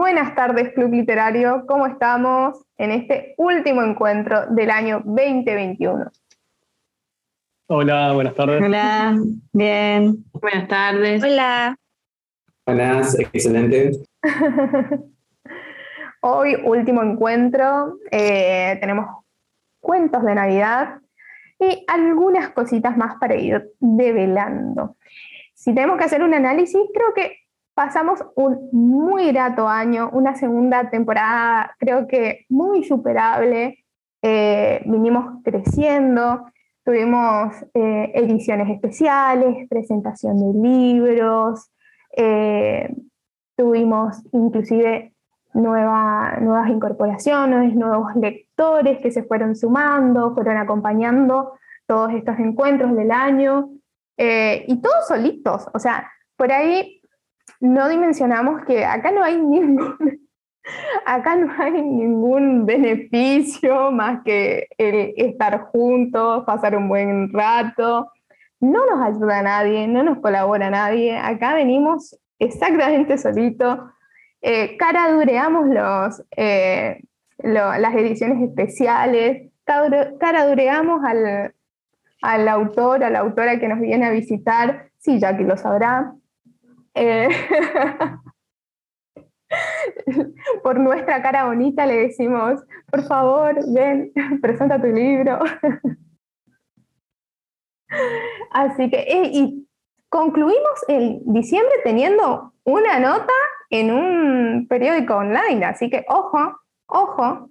Buenas tardes, Club Literario. ¿Cómo estamos en este último encuentro del año 2021? Hola, buenas tardes. Hola, bien. Buenas tardes. Hola. Buenas, excelente. Hoy, último encuentro, eh, tenemos cuentos de Navidad y algunas cositas más para ir develando. Si tenemos que hacer un análisis, creo que pasamos un muy grato año, una segunda temporada creo que muy superable, eh, vinimos creciendo, tuvimos eh, ediciones especiales, presentación de libros, eh, tuvimos inclusive nuevas incorporaciones, nuevos lectores que se fueron sumando, fueron acompañando todos estos encuentros del año y todos solitos, o sea, por ahí no dimensionamos que acá no hay ningún, acá no hay ningún beneficio más que el estar juntos, pasar un buen rato. No nos ayuda nadie, no nos colabora nadie. Acá venimos exactamente solito. Eh, caradureamos los, eh, las ediciones especiales, caradureamos al, al autor, a la autora que nos viene a visitar, sí, ya que lo sabrá. Eh, por nuestra cara bonita le decimos, por favor, ven, presenta tu libro. Así que, eh, y concluimos el diciembre teniendo una nota en un periódico online, así que ojo, ojo,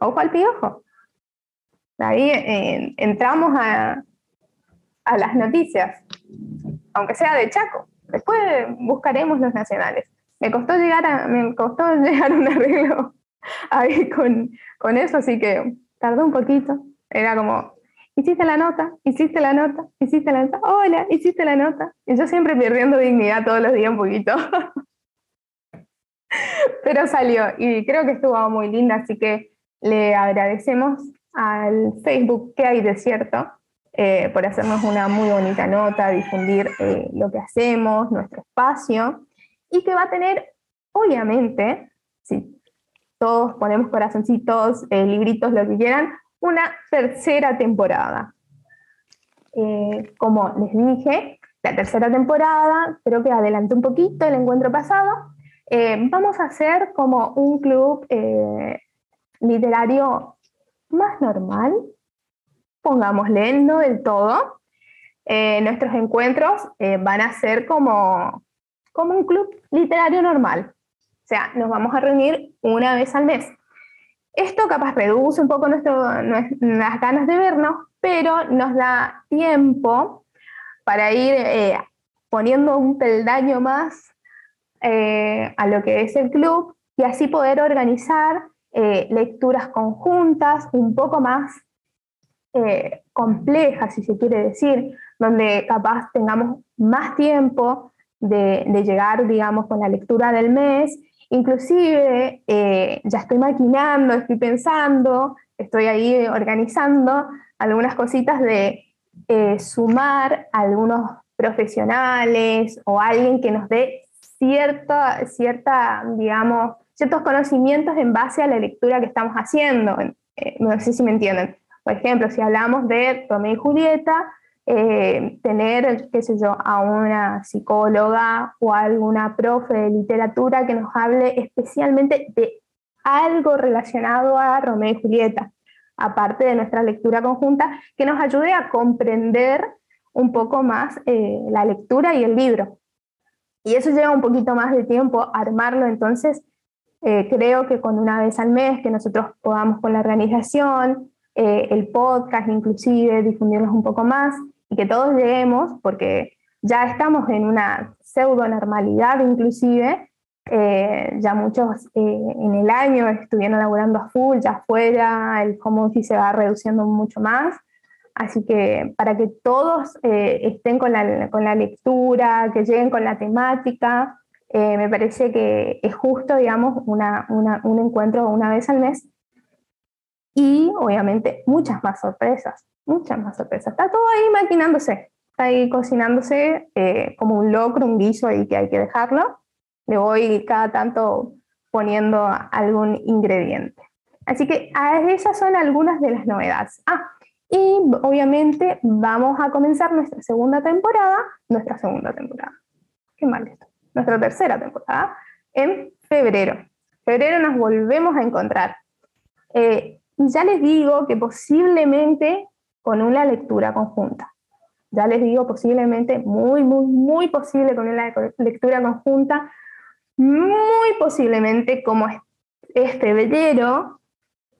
ojo al piojo. Ahí eh, entramos a, a las noticias, aunque sea de Chaco. Después buscaremos los nacionales. Me costó llegar a, me costó llegar un arreglo ahí con, con eso, así que tardó un poquito. Era como, hiciste la nota, hiciste la nota, hiciste la nota, hola, hiciste la nota. Y yo siempre perdiendo dignidad todos los días un poquito. Pero salió y creo que estuvo muy linda, así que le agradecemos al Facebook que hay de cierto eh, por hacernos una muy bonita nota, difundir eh, lo que hacemos, nuestro espacio, y que va a tener, obviamente, si todos ponemos corazoncitos, eh, libritos, lo que quieran, una tercera temporada. como les dije, la tercera temporada, creo que adelanté un poquito el encuentro pasado, vamos a hacer como un club literario más normal, pongámosle, no del todo. Eh, nuestros encuentros eh, van a ser como, como un club literario normal. O sea, nos vamos a reunir una vez al mes. Esto capaz reduce un poco nuestro, las ganas de vernos, pero nos da tiempo para ir eh, poniendo un peldaño más a lo que es el club y así poder organizar lecturas conjuntas un poco más eh, compleja, si se quiere decir, donde capaz tengamos más tiempo de, llegar, digamos, con la lectura del mes. Inclusive, eh, ya estoy maquinando, estoy pensando, estoy ahí organizando algunas cositas de eh, sumar algunos profesionales o alguien que nos dé cierta, cierta, digamos, ciertos conocimientos en base a la lectura que estamos haciendo. no sé si me entienden. Por ejemplo, si hablamos de Romeo y Julieta, eh, tener, qué sé yo, a una psicóloga o alguna profe de literatura que nos hable especialmente de algo relacionado a Romeo y Julieta, aparte de nuestra lectura conjunta, que nos ayude a comprender un poco más eh, la lectura y el libro. Y eso lleva un poquito más de tiempo armarlo, entonces eh, creo que con una vez al mes que nosotros podamos con la organización, eh, el podcast inclusive, difundirlos un poco más y que todos lleguemos, porque ya estamos en una pseudo normalidad inclusive, eh, ya muchos eh, en el año estuvieron laborando a full, ya afuera el home office se va reduciendo mucho más, así que para que todos estén con la, con la, lectura, que lleguen con la temática, me parece que es justo, digamos, una, una, un encuentro una vez al mes y obviamente muchas más sorpresas, muchas más sorpresas. Está todo ahí maquinándose, está ahí cocinándose eh, como un locro, un guiso ahí que hay que dejarlo. Le voy cada tanto poniendo algún ingrediente. Así que esas son algunas de las novedades. Ah, y obviamente vamos a comenzar nuestra segunda temporada, nuestra segunda temporada, qué mal esto, nuestra tercera temporada, en febrero. Febrero nos volvemos a encontrar. Eh, y ya les digo que posiblemente con una lectura conjunta. Ya les digo posiblemente, muy, muy, muy posible con una lectura conjunta, muy posiblemente como es febrero,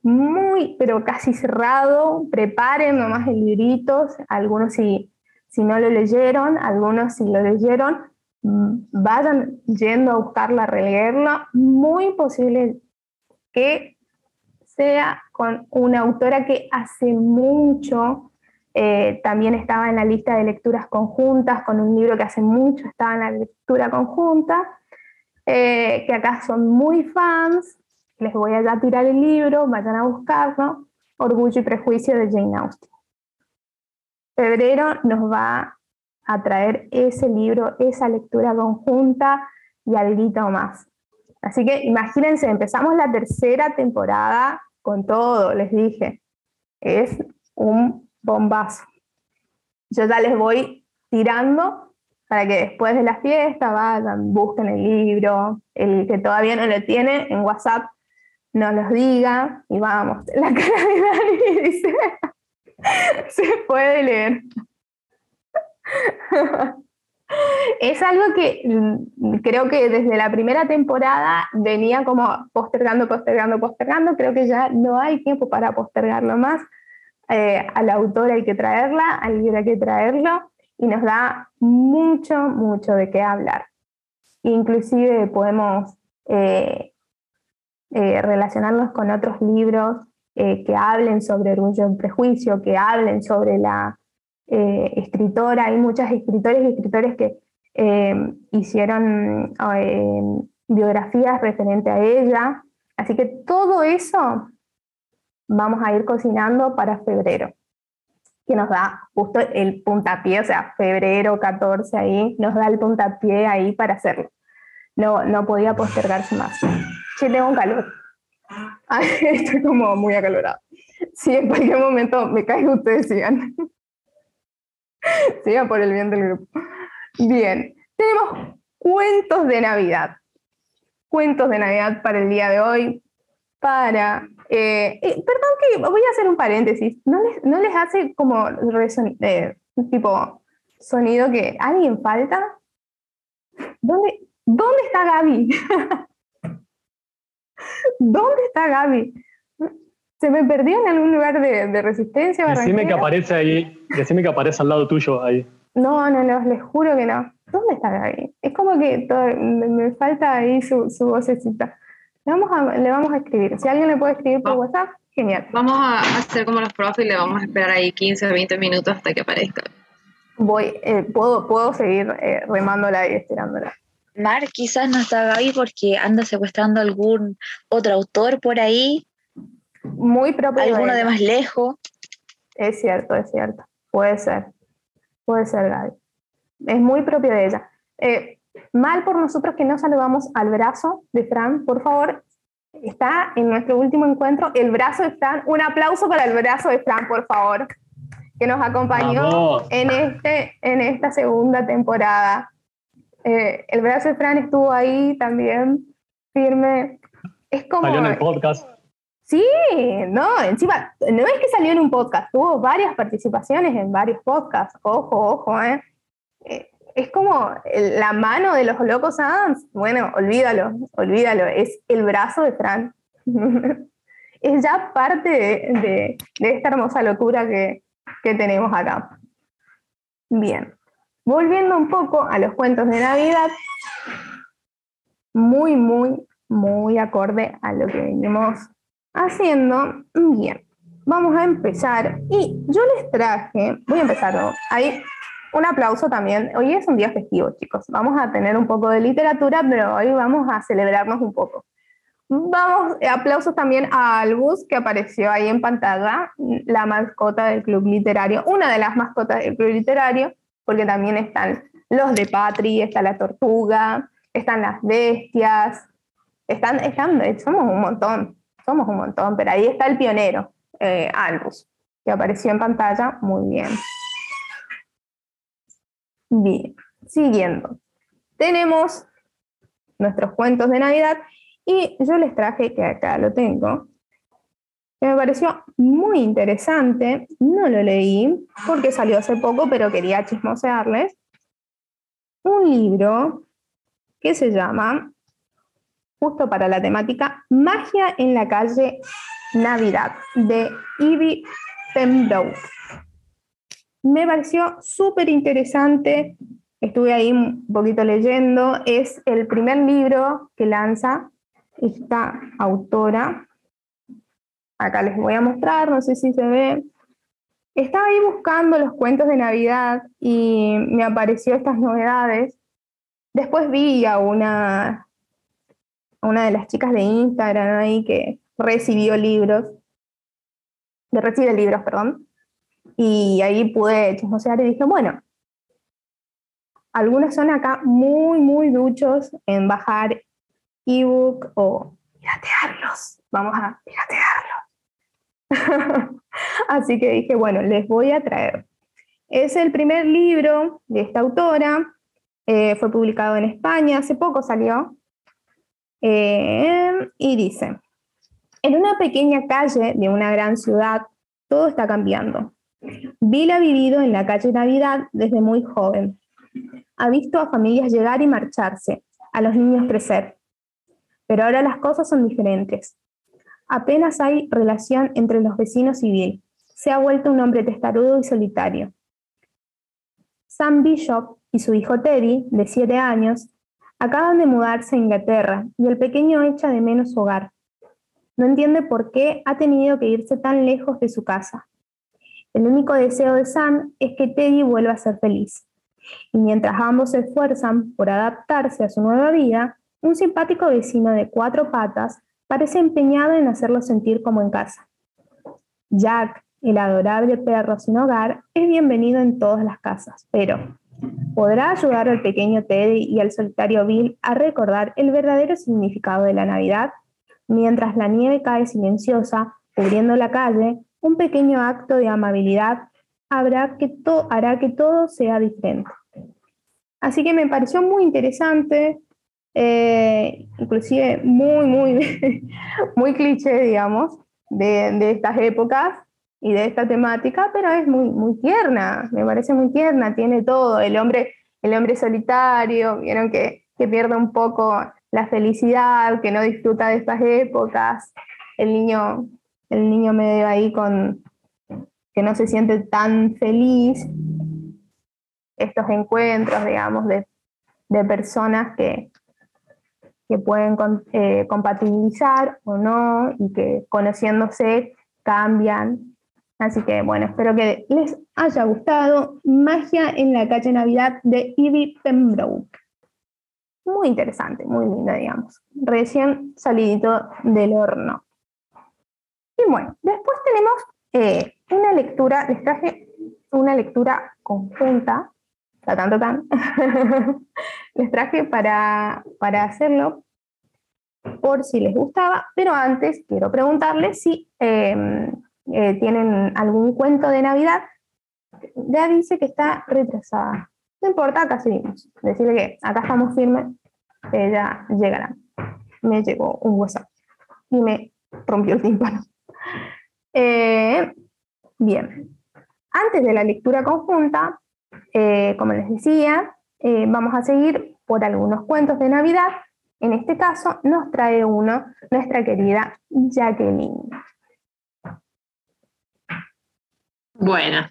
muy, pero casi cerrado. Preparen nomás el librito, algunos si, si no lo leyeron, algunos si lo leyeron, mm, vayan yendo a buscarla, a releerla. Muy posible que sea con una autora que hace mucho eh, también estaba en la lista de lecturas conjuntas, con un libro que hace mucho estaba en la lectura conjunta, eh, que acá son muy fans, les voy a ya tirar el libro, vayan a buscarlo, Orgullo y Prejuicio de Jane Austen. Febrero nos va a traer ese libro, esa lectura conjunta y algo más. Así que imagínense, empezamos la tercera temporada con todo, les dije. Es un bombazo. Yo ya les voy tirando para que después de la fiesta vayan, busquen el libro, el que todavía no lo tiene, en WhatsApp nos los diga y vamos. La cara de dice, se puede leer. Es algo que mm, creo que desde la primera temporada venía como postergando, postergando, postergando. Creo que ya no hay tiempo para postergarlo más. Eh, a la hay que traerla, al libro hay que traerlo y nos da mucho, mucho de qué hablar. Inclusive podemos eh, eh, relacionarnos con otros libros eh, que hablen sobre orgullo y prejuicio, que hablen sobre la eh, escritora. Hay muchas escritores y escritores que hicieron biografías referente a ella. Así que todo eso vamos a ir cocinando para febrero, que nos da justo el puntapié, o sea, febrero 14 ahí, nos da el puntapié ahí para hacerlo. No, no podía postergarse más. Sí, tengo un calor. estoy como muy acalorado. Si en cualquier momento me caigo, ustedes sigan. sigan por el bien del grupo. Bien, tenemos cuentos de Navidad. Cuentos de Navidad para el día de hoy. Para. Eh, eh, perdón que voy a hacer un paréntesis. ¿No les, no les hace como eh, tipo sonido que alguien falta? ¿Dónde, ¿Dónde está Gaby? ¿Dónde está Gaby? ¿Se me perdió en algún lugar de, resistencia? Decime que aparece ahí, decime que aparece al lado tuyo ahí. No, no, no, les juro que no. ¿Dónde está Gaby? Es como que me, falta ahí su, su vocecita. Le vamos, a, le vamos a escribir. Si alguien le puede escribir por WhatsApp, genial. Vamos a hacer como los profes y le vamos a esperar ahí 15 o 20 minutos hasta que aparezca. Voy, eh, puedo, puedo seguir eh, remándola y estirándola. Mar quizás no está Gaby porque anda secuestrando algún otro autor por ahí. Muy propio. Alguno de, más lejos. Es cierto, es cierto. Puede ser. Puede ser Gaby. Es muy propio de ella. Eh, mal por nosotros que no saludamos al brazo de Fran. Por favor, está en nuestro último encuentro el brazo de Fran. Un aplauso para el brazo de Fran, por favor, que nos acompañó en, este, en esta segunda temporada. Eh, el brazo de Fran estuvo ahí también, firme. Es como. Salió en el podcast. Sí, no, encima, no es que salió en un podcast, tuvo varias participaciones en varios podcasts. Ojo, ojo, ¿eh? eh es como la mano de los locos Adams. Bueno, olvídalo, olvídalo, es el brazo de Fran. es ya parte de, esta hermosa locura que, que tenemos acá. Bien. Volviendo un poco a los cuentos de Navidad, muy, muy, muy acorde a lo que venimos haciendo. Bien, vamos a empezar. Y yo les traje, voy a empezar, hay un aplauso también. Hoy es un día festivo, chicos. Vamos a tener un poco de literatura, pero hoy vamos a celebrarnos un poco. Vamos, aplausos también a Albus, que apareció ahí en pantalla, la mascota del club literario, una de las mascotas del club literario porque también están los de Patri, está la tortuga, están las bestias, Están, están, somos un montón, somos un montón, pero ahí está el pionero, eh, Albus, que apareció en pantalla muy bien. Bien, siguiendo. Tenemos nuestros cuentos de Navidad y yo les traje, que acá lo tengo, que me pareció muy interesante, no lo leí porque salió hace poco, pero quería chismosearles, un libro que se llama, justo para la temática, Magia en la calle Navidad, de Ivy Pembroke. Me pareció súper interesante, estuve ahí un poquito leyendo, es el primer libro que lanza esta autora. Acá les voy a mostrar, no sé si se ve. Estaba ahí buscando los cuentos de Navidad y me apareció estas novedades. Después vi a una, una de las chicas de Instagram ahí que recibió libros, que recibe libros, perdón, y ahí pude chismosear y dije, bueno, algunos son acá muy, muy duchos en bajar ebook o piratearlos. Vamos a piratearlos. Así que dije, bueno, les voy a traer. Es el primer libro de esta autora. Eh, fue publicado en España, hace poco salió. Eh, y dice, en una pequeña calle de una gran ciudad, todo está cambiando. Bill ha vivido en la calle Navidad desde muy joven. Ha visto a familias llegar y marcharse, a los niños crecer. Pero ahora las cosas son diferentes. Apenas hay relación entre los vecinos y Bill. Se ha vuelto un hombre testarudo y solitario. Sam Bishop y su hijo Teddy, de siete años, acaban de mudarse a Inglaterra y el pequeño echa de menos su hogar. No entiende por qué ha tenido que irse tan lejos de su casa. El único deseo de Sam es que Teddy vuelva a ser feliz. Y mientras ambos se esfuerzan por adaptarse a su nueva vida, un simpático vecino de cuatro patas parece empeñado en hacerlo sentir como en casa. Jack, el adorable perro sin hogar, es bienvenido en todas las casas, pero ¿podrá ayudar al pequeño Teddy y al solitario Bill a recordar el verdadero significado de la Navidad? Mientras la nieve cae silenciosa, cubriendo la calle, un pequeño acto de amabilidad hará que, hará que todo sea diferente. Así que me pareció muy interesante, eh, inclusive muy, muy, muy cliché, digamos, de, estas épocas y de esta temática, pero es muy, muy tierna, me parece muy tierna, tiene todo, el hombre, el hombre solitario, vieron que, que pierde un poco la felicidad, que no disfruta de estas épocas, el niño, el niño medio ahí con que no se siente tan feliz, estos encuentros, digamos, de, de personas que, que pueden eh, compatibilizar o no y que conociéndose cambian. Así que bueno, espero que les haya gustado Magia en la calle Navidad de Ivy Pembroke. Muy interesante, muy linda, digamos. Recién salidito del horno. Y bueno, después tenemos eh, una lectura, les traje una lectura conjunta tanto tan, les traje para, para hacerlo por si les gustaba, pero antes quiero preguntarles si em, eh, tienen algún cuento de Navidad. Ya dice que está retrasada. No importa, acá seguimos. Decirle que acá estamos firmes, ella llegará. Me llegó un WhatsApp y me rompió el tímpano. Eh, bien, antes de la lectura conjunta, eh, como les decía, vamos a seguir por algunos cuentos de Navidad. En este caso nos trae uno nuestra querida Jacqueline. Bueno,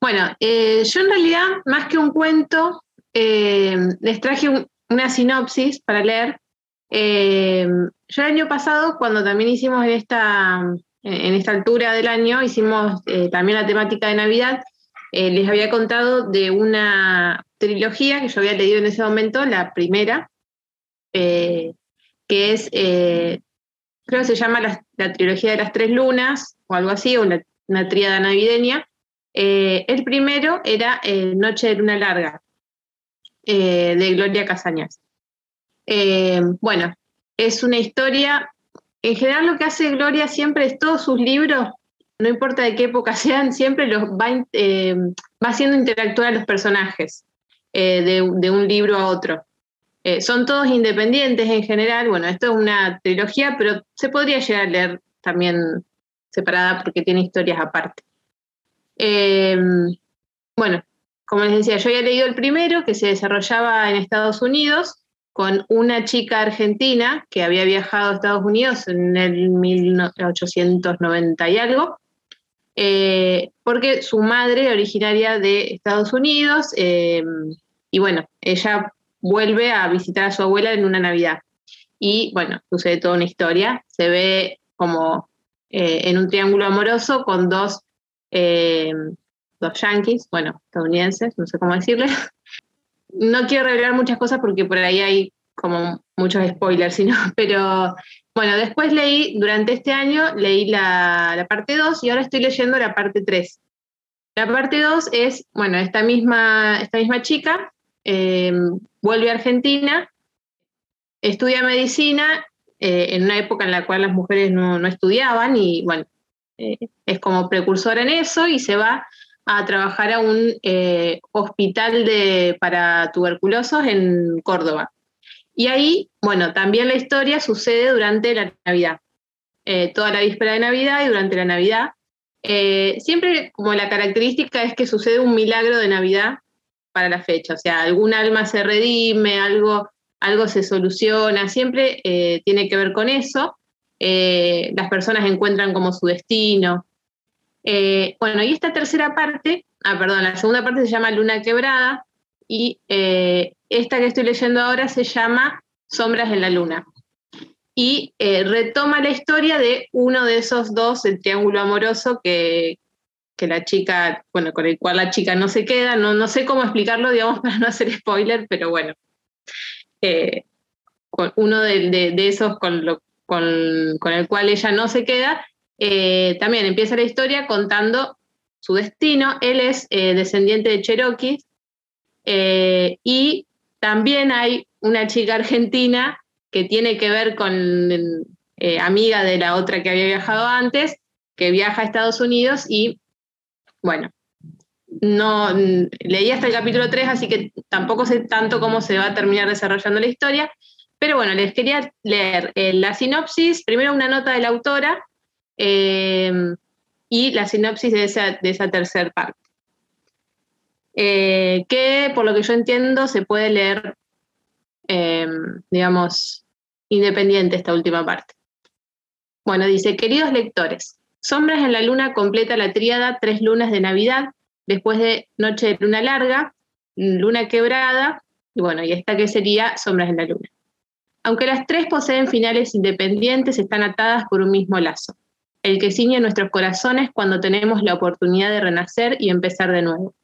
bueno eh, yo en realidad, más que un cuento, les traje una sinopsis para leer. yo el año pasado, cuando también hicimos en esta, en esta altura del año, hicimos también la temática de Navidad, eh, les había contado de una trilogía que yo había leído en ese momento, la primera, eh, que es, eh, creo que se llama la, trilogía de las tres lunas o algo así, o una tríada navideña. el primero era Noche de Luna Larga, de Gloria Casañas. bueno, es una historia, en general lo que hace Gloria siempre es todos sus libros, no importa de qué época sean, siempre los va, eh, va haciendo interactuar a los personajes eh, de, de, un libro a otro. Eh, son todos independientes en general, bueno, esto es una trilogía, pero se podría llegar a leer también separada porque tiene historias aparte. bueno, como les decía, yo había leído el primero que se desarrollaba en Estados Unidos con una chica argentina que había viajado a Estados Unidos en el 1890 y algo, eh, porque su madre originaria de Estados Unidos, eh, y bueno, ella vuelve a visitar a su abuela en una Navidad. Y bueno, sucede toda una historia, se ve como eh, en un triángulo amoroso con dos, dos yankees, bueno, estadounidenses, no sé cómo decirles, no quiero revelar muchas cosas porque por ahí hay como muchos spoilers, sino, pero bueno, después leí, durante este año leí la, parte 2 y ahora estoy leyendo la parte 3. La parte 2 es, bueno, esta misma, esta misma chica em, vuelve a Argentina, estudia medicina eh, en una época en la cual las mujeres no, estudiaban y bueno, eh, es como precursora en eso y se va a trabajar a un eh, hospital de, para tuberculosos en Córdoba. Y ahí, bueno, también la historia sucede durante la Navidad, toda la víspera de Navidad y durante la Navidad. Siempre como la característica es que sucede un milagro de Navidad para la fecha, o sea, algún alma se redime, algo, algo se soluciona, siempre tiene que ver con eso. las personas encuentran como su destino, eh, bueno, y esta tercera parte, ah, perdón, la segunda parte se llama Luna Quebrada y eh, esta que estoy leyendo ahora se llama Sombras en la Luna. Y eh, retoma la historia de uno de esos dos, el triángulo amoroso que, que, la chica, bueno, con el cual la chica no se queda, no, no sé cómo explicarlo, digamos, para no hacer spoiler, pero bueno. Uno de, esos con, el cual ella no se queda eh, también empieza la historia contando su destino. Él es eh, descendiente de Cherokee eh, y también hay una chica argentina que tiene que ver con amiga de la otra que había viajado antes, que viaja a Estados Unidos y bueno, no leí hasta el capítulo 3, así que tampoco sé tanto cómo se va a terminar desarrollando la historia, pero bueno, les quería leer la sinopsis, primero una nota de la autora, Em, y la sinopsis de esa, de esa tercera parte. Eh, que por lo que yo entiendo se puede leer, em, digamos, independiente esta última parte. Bueno, dice, queridos lectores, Sombras en la Luna completa la tríada Tres Lunas de Navidad, después de Noche de Luna Larga, Luna Quebrada, y bueno, y esta que sería Sombras en la Luna. Aunque las tres poseen finales independientes, están atadas por un mismo lazo el que ciñe nuestros corazones cuando tenemos la oportunidad de renacer y empezar de nuevo.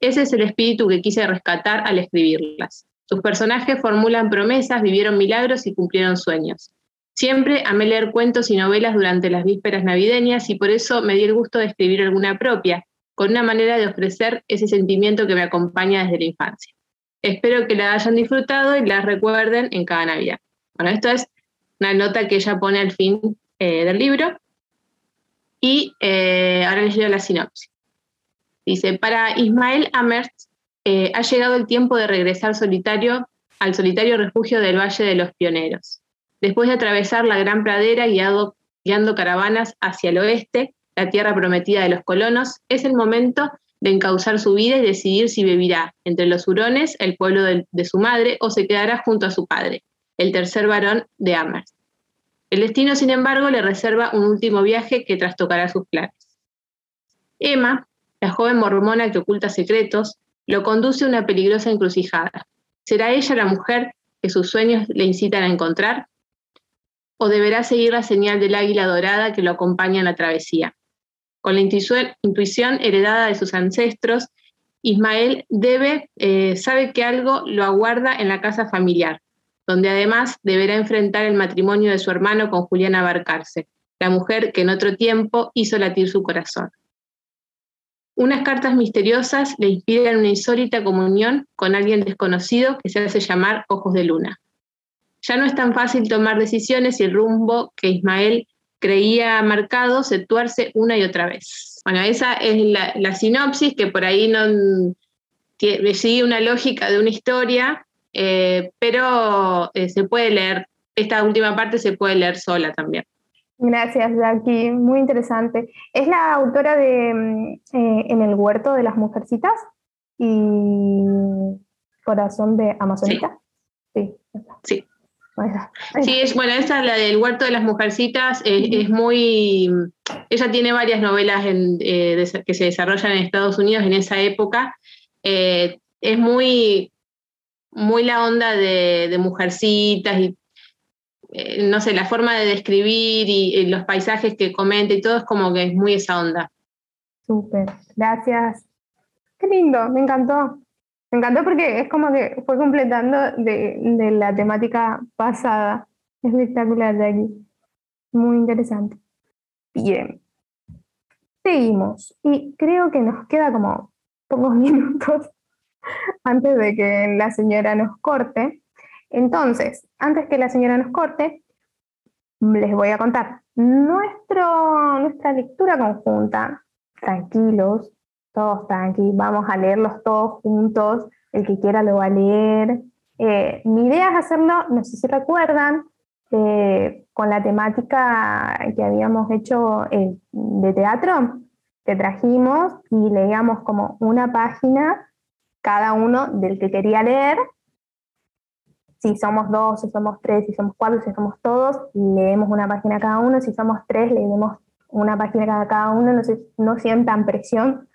Ese es el espíritu que quise rescatar al escribirlas. Sus personajes formulan promesas, vivieron milagros y cumplieron sueños. Siempre amé leer cuentos y novelas durante las vísperas navideñas y por eso me di el gusto de escribir alguna propia, con una manera de ofrecer ese sentimiento que me acompaña desde la infancia. Espero que la hayan disfrutado y la recuerden en cada Navidad. Bueno, esto es una nota que ella pone al fin eh, del libro y eh, ahora les leo la sinopsis. Dice, para Ismael Amert eh, ha llegado el tiempo de regresar solitario al solitario refugio del Valle de los Pioneros. Después de atravesar la gran pradera guiado, guiando caravanas hacia el oeste, la tierra prometida de los colonos, es el momento de encauzar su vida y decidir si vivirá entre los hurones, el pueblo de, su madre, o se quedará junto a su padre, el tercer varón de Amherst. El destino, sin embargo, le reserva un último viaje que trastocará sus planes. Emma, la joven mormona que oculta secretos, lo conduce a una peligrosa encrucijada. ¿Será ella la mujer que sus sueños le incitan a encontrar? ¿O deberá seguir la señal del águila dorada que lo acompaña en la travesía? Con la intuición heredada de sus ancestros, Ismael eh, sabe que algo lo aguarda en la casa familiar, donde además deberá enfrentar el matrimonio de su hermano con Juliana Barcarce, la mujer que en otro tiempo hizo latir su corazón. Unas cartas misteriosas le inspiran una insólita comunión con alguien desconocido que se hace llamar Ojos de Luna. ya no es tan fácil tomar decisiones y el rumbo que Ismael creía marcado se tuerce una y otra vez. Bueno, esa es la, sinopsis que por ahí no sigue una lógica de una historia, eh, pero eh, se puede leer, esta última parte se puede leer sola también. Gracias, Jackie. Muy interesante. ¿Es la autora de mm, eh, En el huerto de las mujercitas y Corazón de Amazonita? Sí. Sí. Sí, es, bueno, esta, la del huerto de las mujercitas, es, muy. Ella tiene varias novelas eh, que se desarrollan en Estados Unidos en esa época. Eh, es muy, muy la onda de, mujercitas y eh, no sé, la forma de describir y, los paisajes que comenta y todo es como que es muy esa onda. Súper, gracias. Qué lindo, me encantó. Me encantó porque es como que fue completando de, la temática pasada. Espectacular aquí. Muy interesante. Bien. Seguimos. Y creo que nos queda como pocos minutos antes de que la señora nos corte. Entonces, antes que la señora nos corte, les voy a contar. Nuestra lectura conjunta, tranquilos, todos tranqui, vamos a leerlos todos juntos, el que quiera lo va a leer. Eh, mi idea es hacerlo, no sé si recuerdan, eh, con la temática que habíamos hecho eh, de teatro, que trajimos y leíamos como una página cada uno del que quería leer. Si somos dos, si somos tres, si somos cuatro, si somos todos, leemos una página cada uno. Si somos tres, leemos una página cada, cada uno. No, no sientan presión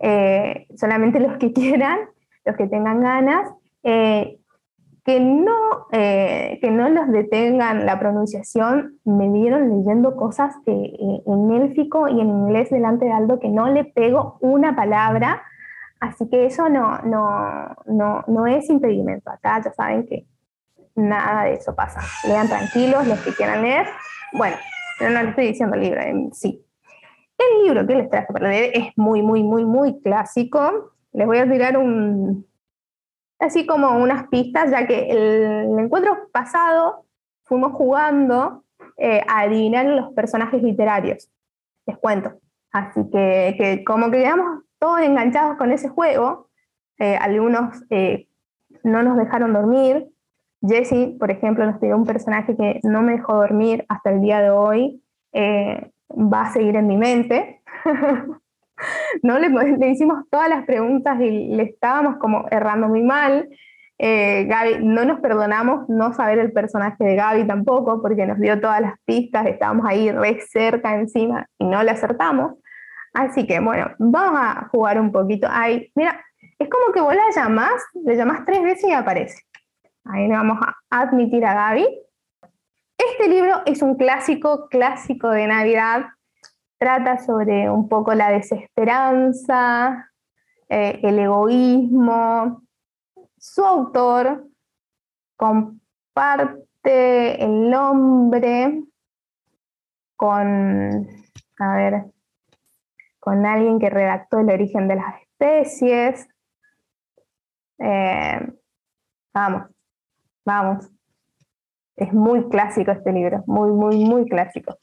eh, solamente los que quieran, los que tengan ganas, eh, que, no, eh, que no los detengan la pronunciación. Me vieron leyendo cosas en élfico y en inglés delante de Aldo que no le pego una palabra, así que eso no, no, no, no es impedimento. Acá ya saben que nada de eso pasa. Lean tranquilos los que quieran leer. Bueno, no les estoy diciendo libro sí. El libro que les traje para es muy, muy, muy, muy clásico. Les voy a tirar un, así como unas pistas, ya que el, encuentro pasado fuimos jugando eh, a adivinar los personajes literarios. Les cuento. Así que, como que quedamos todos enganchados con ese juego, eh, algunos eh, no nos dejaron dormir. Jesse, por ejemplo, nos tiró un personaje que no me dejó dormir hasta el día de hoy va a seguir en mi mente. no le, le, hicimos todas las preguntas y le estábamos como errando muy mal. Eh, Gaby, no nos perdonamos no saber el personaje de Gaby tampoco, porque nos dio todas las pistas, estábamos ahí re cerca encima y no le acertamos. Así que bueno, vamos a jugar un poquito. Ahí, mira, es como que vos la llamás, le llamás tres veces y aparece. Ahí le vamos a admitir a Gaby. Este libro es un clásico, clásico de Navidad. Trata sobre un poco la desesperanza, eh, el egoísmo. Su autor comparte el nombre con, a ver, con alguien que redactó el origen de las especies. Eh, vamos, vamos. Es muy clásico este libro, muy, muy, muy clásico.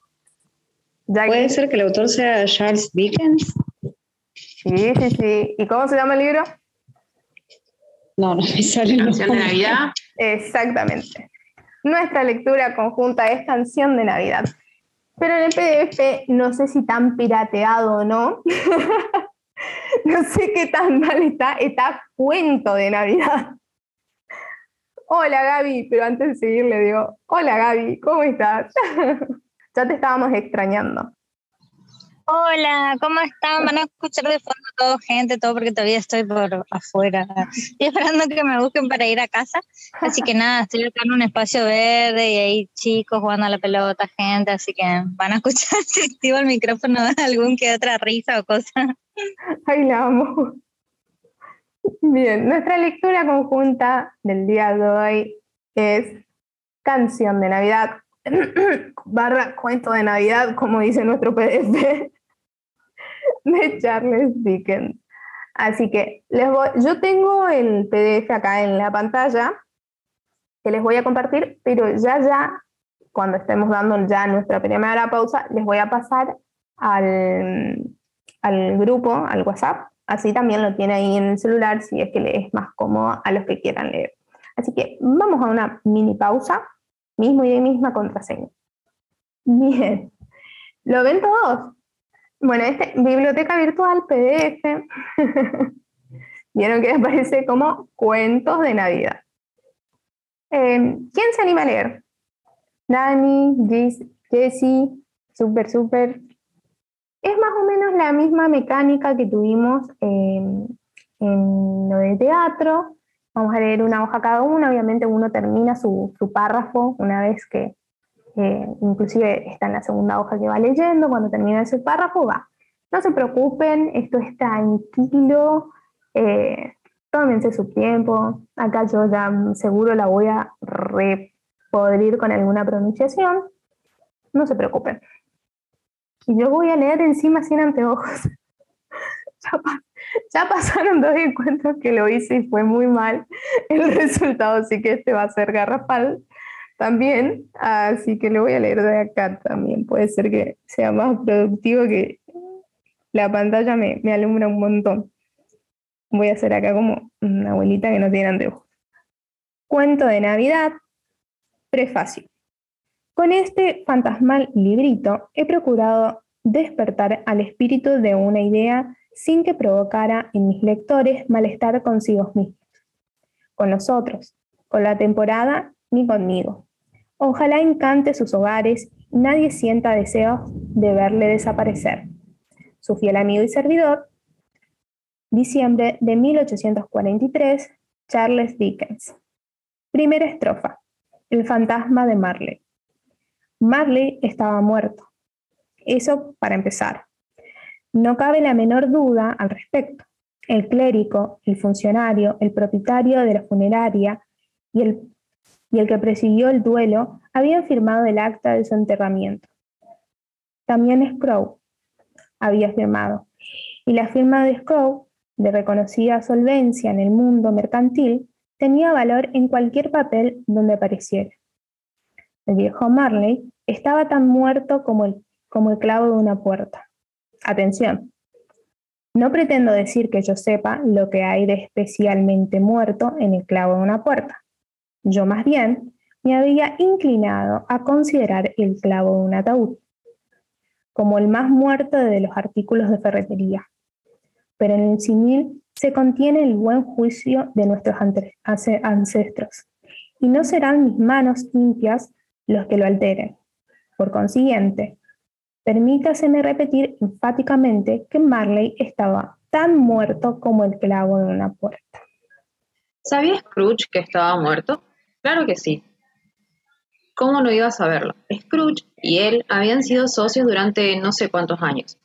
¿Puede ser que el autor sea Charles Dickens? Sí, sí, sí. ¿Y cómo se llama el libro? No, no me sale. ¿Canción de Navidad? Exactamente. Nuestra lectura conjunta es Canción de Navidad. Pero en el PDF no sé si tan pirateado o no. no sé qué tan mal está. Está cuento de Navidad hola Gaby, pero antes de seguir le digo, hola Gaby, ¿cómo estás? ya te estábamos extrañando. Hola, ¿cómo están? Van a escuchar de fondo todo, gente, todo porque todavía estoy por afuera. Estoy esperando que me busquen para ir a casa. Así que nada, estoy acá en un espacio verde y hay chicos jugando a la pelota, gente, así que van a escuchar si activo el micrófono algún que otra risa o cosa. Ay, la amo. Bien, nuestra lectura conjunta del día de hoy es Canción de Navidad, barra cuento de Navidad, como dice nuestro PDF, de Charles Dickens. Así que les voy, yo tengo el PDF acá en la pantalla. que les voy a compartir, pero ya, ya, cuando estemos dando ya nuestra primera pausa, les voy a pasar al, al grupo, al WhatsApp, así también lo tiene ahí en el celular si es que le es más cómodo a los que quieran leer. Así que vamos a una mini pausa, mismo y misma contraseña. Bien, ¿lo ven todos? Bueno, este, biblioteca virtual PDF. Vieron que aparece como cuentos de Navidad. Em, ¿Quién se anima a leer? Dani, Jessie, super, super. Es más o menos la misma mecánica que tuvimos en lo de teatro. Vamos a leer una hoja cada uno. Obviamente uno termina su, su párrafo una vez que, eh, inclusive está en la segunda hoja que va leyendo. Cuando termina ese párrafo va. No se preocupen, esto es tranquilo. Eh, tómense su tiempo. Acá yo ya seguro la voy a repodrir con alguna pronunciación. No se preocupen. Y yo voy a leer encima sin anteojos. ya, pasaron dos encuentros que lo hice y fue muy mal el resultado, así que este va a ser garrafal también. Así que lo voy a leer de acá también. Puede ser que sea más productivo que la pantalla me, me alumbra un montón. Voy a hacer acá como una abuelita que no tiene anteojos. Cuento de Navidad, prefacio. Con este fantasmal librito he procurado despertar al espíritu de una idea sin que provocara en mis lectores malestar consigo mismos, con los otros, con la temporada ni conmigo. Ojalá encante sus hogares y nadie sienta deseos de verle desaparecer. Su fiel amigo y servidor, Diciembre de 1843, Charles Dickens. Primera estrofa. El fantasma de Marley. Marley estaba muerto. Eso para empezar. No cabe la menor duda al respecto. El clérigo, el funcionario, el propietario de la funeraria y el, que presidió el duelo habían firmado el acta de su enterramiento. También Scrow había firmado. Y la firma de Scrow de reconocida solvencia en el mundo mercantil, tenía valor en cualquier papel donde apareciera. El viejo Marley estaba tan muerto como el, como el clavo de una puerta. Atención, no pretendo decir que yo sepa lo que hay de especialmente muerto en el clavo de una puerta. Yo más bien me había inclinado a considerar el clavo de un ataúd como el más muerto de los artículos de ferretería pero en el simil se contiene el buen juicio de nuestros ancestros, y no serán mis manos limpias los que lo alteren. Por consiguiente, permítaseme repetir enfáticamente que Marley estaba tan muerto como el clavo de una puerta. ¿Sabía Scrooge que estaba muerto? Claro que sí. ¿Cómo no iba a saberlo? Scrooge y él habían sido socios durante no sé cuántos años.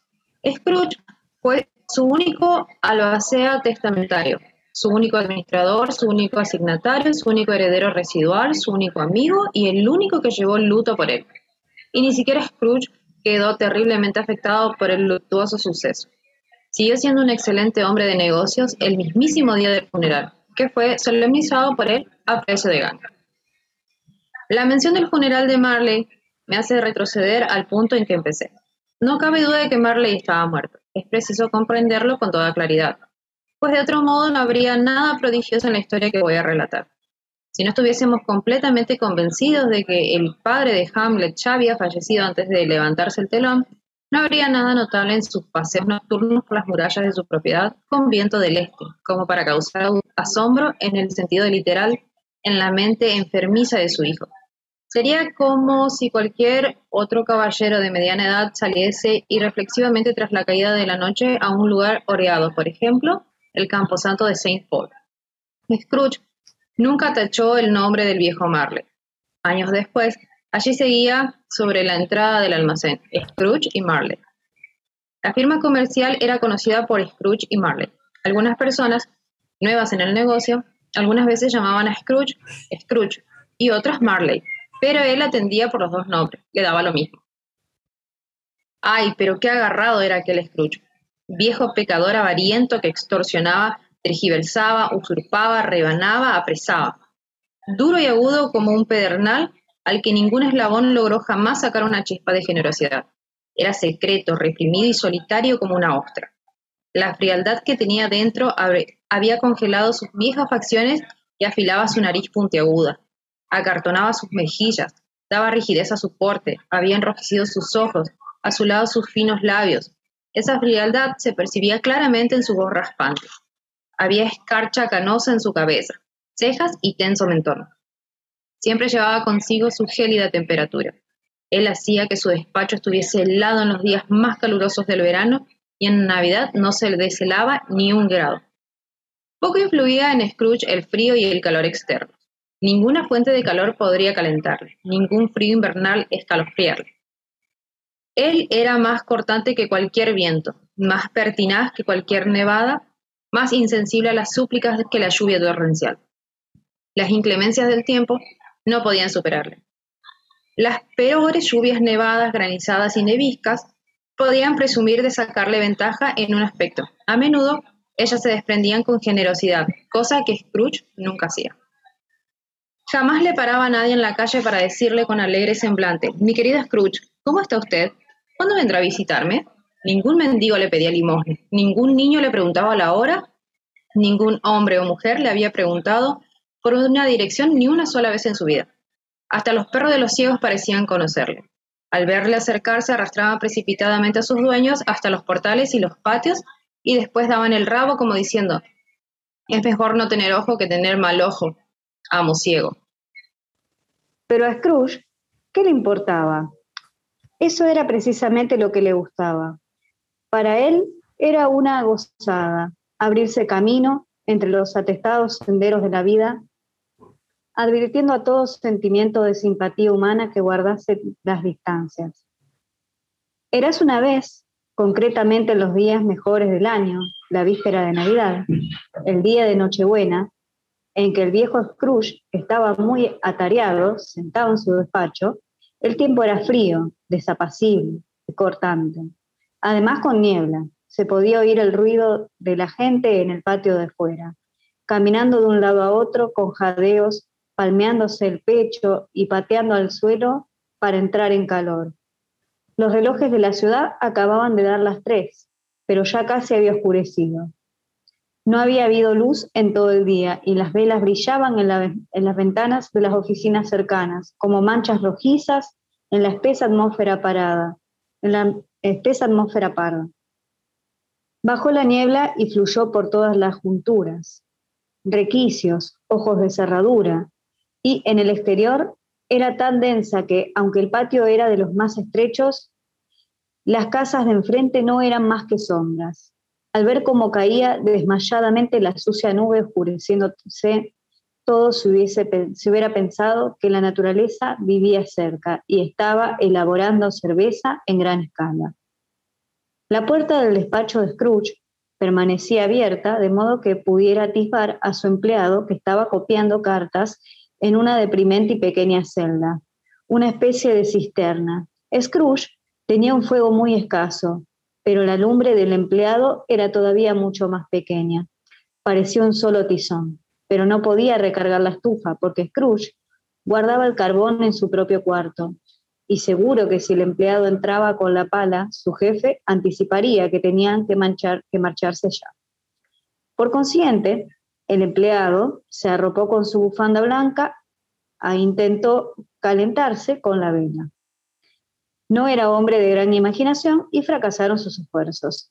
Scrooge fue su único albacea testamentario, su único administrador, su único asignatario, su único heredero residual, su único amigo y el único que llevó luto por él. Y ni siquiera Scrooge quedó terriblemente afectado por el luctuoso suceso. Siguió siendo un excelente hombre de negocios el mismísimo día del funeral, que fue solemnizado por él a precio de ganga. La mención del funeral de Marley me hace retroceder al punto en que empecé. No cabe duda de que Marley estaba muerto es preciso comprenderlo con toda claridad, pues de otro modo no habría nada prodigioso en la historia que voy a relatar. Si no estuviésemos completamente convencidos de que el padre de Hamlet ya había fallecido antes de levantarse el telón, no habría nada notable en sus paseos nocturnos por las murallas de su propiedad con viento del este, como para causar asombro en el sentido literal en la mente enfermiza de su hijo. Sería como si cualquier otro caballero de mediana edad saliese irreflexivamente tras la caída de la noche a un lugar oreado, por ejemplo, el camposanto de Saint Paul. Scrooge nunca tachó el nombre del viejo Marley. Años después, allí seguía sobre la entrada del almacén, Scrooge y Marley. La firma comercial era conocida por Scrooge y Marley. Algunas personas, nuevas en el negocio, algunas veces llamaban a Scrooge Scrooge y otras Marley, pero él atendía por los dos nombres, le daba lo mismo. Ay, pero qué agarrado era aquel Scrooge. Viejo pecador avariento que extorsionaba, tergiversaba, usurpaba, rebanaba, apresaba. duro y agudo como un pedernal al que ningún eslabón logró jamás sacar una chispa de generosidad. Era secreto, reprimido y solitario como una ostra. La frialdad que tenía dentro había congelado sus viejas facciones y afilaba su nariz puntiaguda. Acartonaba sus mejillas, daba rigidez a su porte, había enrojecido sus ojos, azulado sus finos labios. Esa frialdad se percibía claramente en su voz raspante. Había escarcha canosa en su cabeza, cejas y tenso mentón. Siempre llevaba consigo su gélida temperatura. Él hacía que su despacho estuviese helado en los días más calurosos del verano y en Navidad no se le deshelaba ni un grado. Poco influía en Scrooge el frío y el calor externo. Ninguna fuente de calor podría calentarle, ningún frío invernal escalofriarle. Él era más cortante que cualquier viento, más pertinaz que cualquier nevada, más insensible a las súplicas que la lluvia torrencial. Las inclemencias del tiempo no podían superarle. Las peores lluvias nevadas, granizadas y neviscas podían presumir de sacarle ventaja en un aspecto. A menudo ellas se desprendían con generosidad, cosa que Scrooge nunca hacía. Jamás le paraba a nadie en la calle para decirle con alegre semblante, mi querida Scrooge, ¿cómo está usted? ¿Cuándo vendrá a visitarme? Ningún mendigo le pedía limosna, ningún niño le preguntaba la hora, ningún hombre o mujer le había preguntado por una dirección ni una sola vez en su vida. Hasta los perros de los ciegos parecían conocerle. Al verle acercarse arrastraban precipitadamente a sus dueños hasta los portales y los patios y después daban el rabo como diciendo, es mejor no tener ojo que tener mal ojo, amo ciego. Pero a Scrooge, ¿qué le importaba? Eso era precisamente lo que le gustaba. Para él era una gozada, abrirse camino entre los atestados senderos de la vida advirtiendo a todo sentimiento de simpatía humana que guardase las distancias. Eras una vez, concretamente en los días mejores del año, la víspera de Navidad, el día de Nochebuena, en que el viejo Scrooge estaba muy atareado, sentado en su despacho, el tiempo era frío, desapacible y cortante. Además con niebla, se podía oír el ruido de la gente en el patio de fuera, caminando de un lado a otro con jadeos palmeándose el pecho y pateando al suelo para entrar en calor. Los relojes de la ciudad acababan de dar las tres, pero ya casi había oscurecido. No había habido luz en todo el día y las velas brillaban en, en, las ventanas de las oficinas cercanas, como manchas rojizas en la espesa atmósfera parada, en la espesa atmósfera parda. Bajó la niebla y fluyó por todas las junturas. Requicios, ojos de cerradura, y en el exterior era tan densa que, aunque el patio era de los más estrechos, las casas de enfrente no eran más que sombras. Al ver cómo caía desmayadamente la sucia nube oscureciéndose, todo se, hubiese, se hubiera pensado que la naturaleza vivía cerca y estaba elaborando cerveza en gran escala. La puerta del despacho de Scrooge permanecía abierta, de modo que pudiera atisbar a su empleado que estaba copiando cartas en una deprimente y pequeña celda, una especie de cisterna. Scrooge tenía un fuego muy escaso, pero la lumbre del empleado era todavía mucho más pequeña. Parecía un solo tizón, pero no podía recargar la estufa porque Scrooge guardaba el carbón en su propio cuarto. Y seguro que si el empleado entraba con la pala, su jefe anticiparía que tenían que, que marcharse ya. Por consiguiente, el empleado se arropó con su bufanda blanca e intentó calentarse con la vela. No era hombre de gran imaginación y fracasaron sus esfuerzos.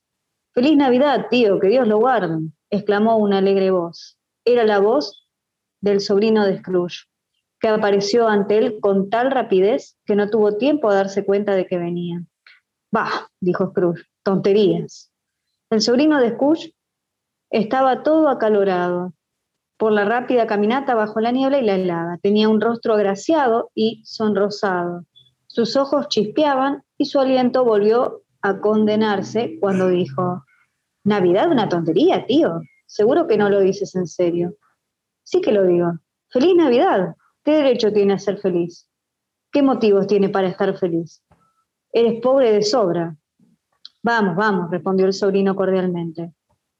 Feliz Navidad, tío, que Dios lo guarde, exclamó una alegre voz. Era la voz del sobrino de Scrooge, que apareció ante él con tal rapidez que no tuvo tiempo a darse cuenta de que venía. Bah, dijo Scrooge, tonterías. El sobrino de Scrooge estaba todo acalorado por la rápida caminata bajo la niebla y la helada. Tenía un rostro agraciado y sonrosado. Sus ojos chispeaban y su aliento volvió a condenarse cuando dijo, Navidad, una tontería, tío. Seguro que no lo dices en serio. Sí que lo digo. Feliz Navidad. ¿Qué derecho tiene a ser feliz? ¿Qué motivos tiene para estar feliz? Eres pobre de sobra. Vamos, vamos, respondió el sobrino cordialmente.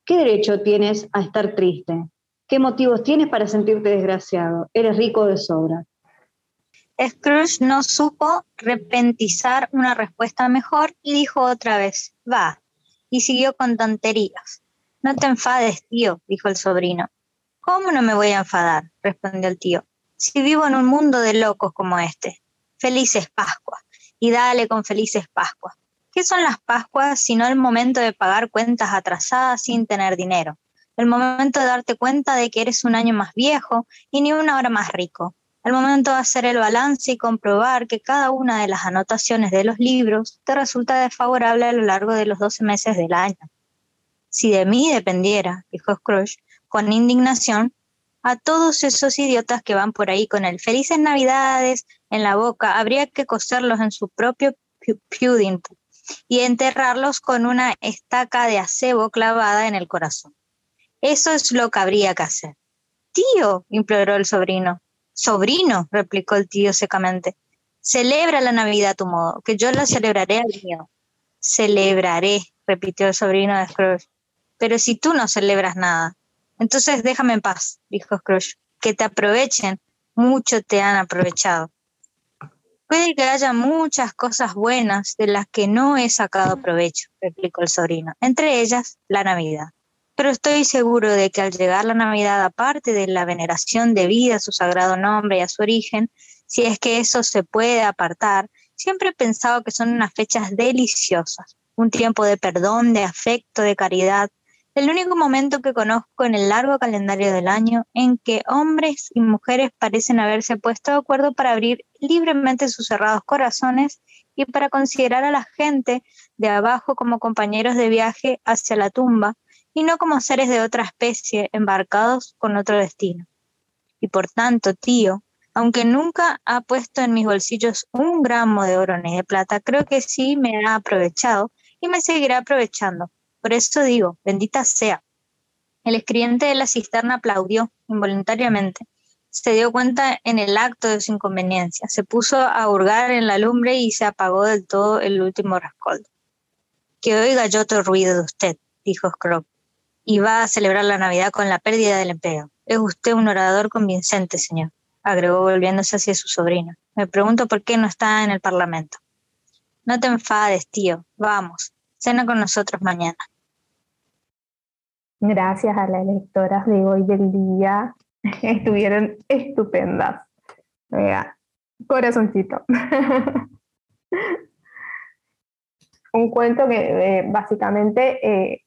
¿Qué derecho tienes a estar triste? ¿Qué motivos tienes para sentirte desgraciado? Eres rico de sobra. Scrooge no supo repentizar una respuesta mejor y dijo otra vez, va, y siguió con tonterías. No te enfades, tío, dijo el sobrino. ¿Cómo no me voy a enfadar? respondió el tío. Si vivo en un mundo de locos como este. Felices Pascuas. Y dale con felices Pascuas. ¿Qué son las Pascuas sino el momento de pagar cuentas atrasadas sin tener dinero? El momento de darte cuenta de que eres un año más viejo y ni una hora más rico. El momento de hacer el balance y comprobar que cada una de las anotaciones de los libros te resulta desfavorable a lo largo de los 12 meses del año. Si de mí dependiera, dijo Scrooge, con indignación, a todos esos idiotas que van por ahí con el felices navidades en la boca, habría que coserlos en su propio pudding y enterrarlos con una estaca de acebo clavada en el corazón. Eso es lo que habría que hacer. Tío, imploró el sobrino. Sobrino, replicó el tío secamente. Celebra la Navidad a tu modo, que yo la celebraré al mío. Celebraré, repitió el sobrino de Scrooge. Pero si tú no celebras nada, entonces déjame en paz, dijo Scrooge. Que te aprovechen, mucho te han aprovechado. Puede que haya muchas cosas buenas de las que no he sacado provecho, replicó el sobrino, entre ellas la Navidad. Pero estoy seguro de que al llegar la Navidad, aparte de la veneración debida a su sagrado nombre y a su origen, si es que eso se puede apartar, siempre he pensado que son unas fechas deliciosas, un tiempo de perdón, de afecto, de caridad, el único momento que conozco en el largo calendario del año en que hombres y mujeres parecen haberse puesto de acuerdo para abrir libremente sus cerrados corazones y para considerar a la gente de abajo como compañeros de viaje hacia la tumba y no como seres de otra especie embarcados con otro destino. Y por tanto, tío, aunque nunca ha puesto en mis bolsillos un gramo de oro ni de plata, creo que sí me ha aprovechado y me seguirá aprovechando por eso digo, bendita sea. El escribiente de la cisterna aplaudió involuntariamente. Se dio cuenta en el acto de su inconveniencia. Se puso a hurgar en la lumbre y se apagó del todo el último rescoldo. Que oiga yo otro ruido de usted, dijo Scrooge, y va a celebrar la Navidad con la pérdida del empleo. Es usted un orador convincente, señor, agregó volviéndose hacia su sobrino. Me pregunto por qué no está en el Parlamento. No te enfades, tío. Vamos, cena con nosotros mañana. Gracias a las lectoras de hoy del día. Estuvieron estupendas. Vea, corazoncito. Un cuento que eh, básicamente eh,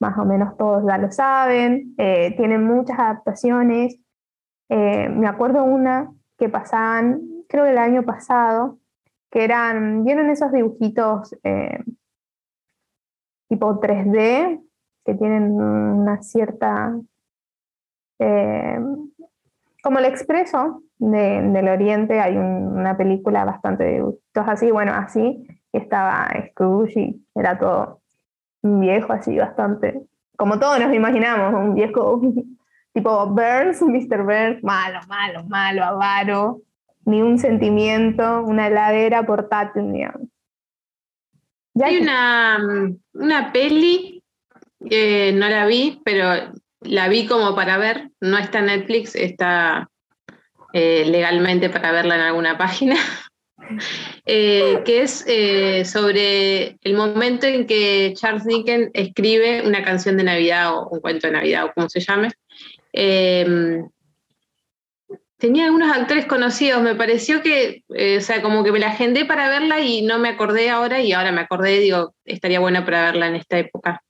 más o menos todos ya lo saben, eh, tiene muchas adaptaciones. me acuerdo una que pasaban, creo que el año pasado, que eran, ¿vieron esos dibujitos tipo 3D que tienen una cierta, eh, como el expreso del Oriente, hay una película bastante de gustos así, bueno, así, estaba Scrooge y era todo un viejo así bastante, como todos nos imaginamos, un viejo tipo Burns, Mr. Burns, malo, malo, malo, avaro, ni un sentimiento, una heladera portátil, digamos. Hay una, una peli no la vi, pero la vi como para ver. No está en Netflix, está eh, legalmente para verla en alguna página. Eh, que es eh, sobre el momento en que Charles Dickens escribe una canción de Navidad o un cuento de Navidad o como se llame. Em, tenía algunos actores conocidos, me pareció que, o sea, como que me la agendé para verla y no me acordé ahora y ahora me acordé, digo, estaría buena para verla en esta época.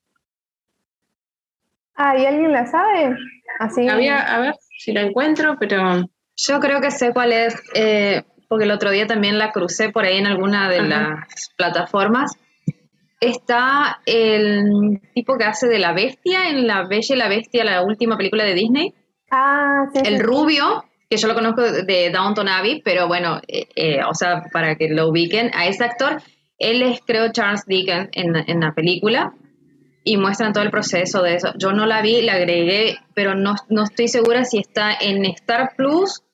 Ah, ¿y alguien la sabe? Así. Había, a ver si la encuentro, pero. Yo creo que sé cuál es, eh, porque el otro día también la crucé por ahí en alguna de las plataformas. Está el tipo que hace de la bestia en La Bella y la Bestia, la última película de Disney. Ah, sí. El rubio, que yo lo conozco de Downton Abbey, pero bueno, eh, eh, o sea, para que lo ubiquen, a ese actor, él es, creo, Charles Dickens en, en la película y muestran todo el proceso de eso. Yo no la vi, la agregué, pero no, no estoy segura si está en Star Plus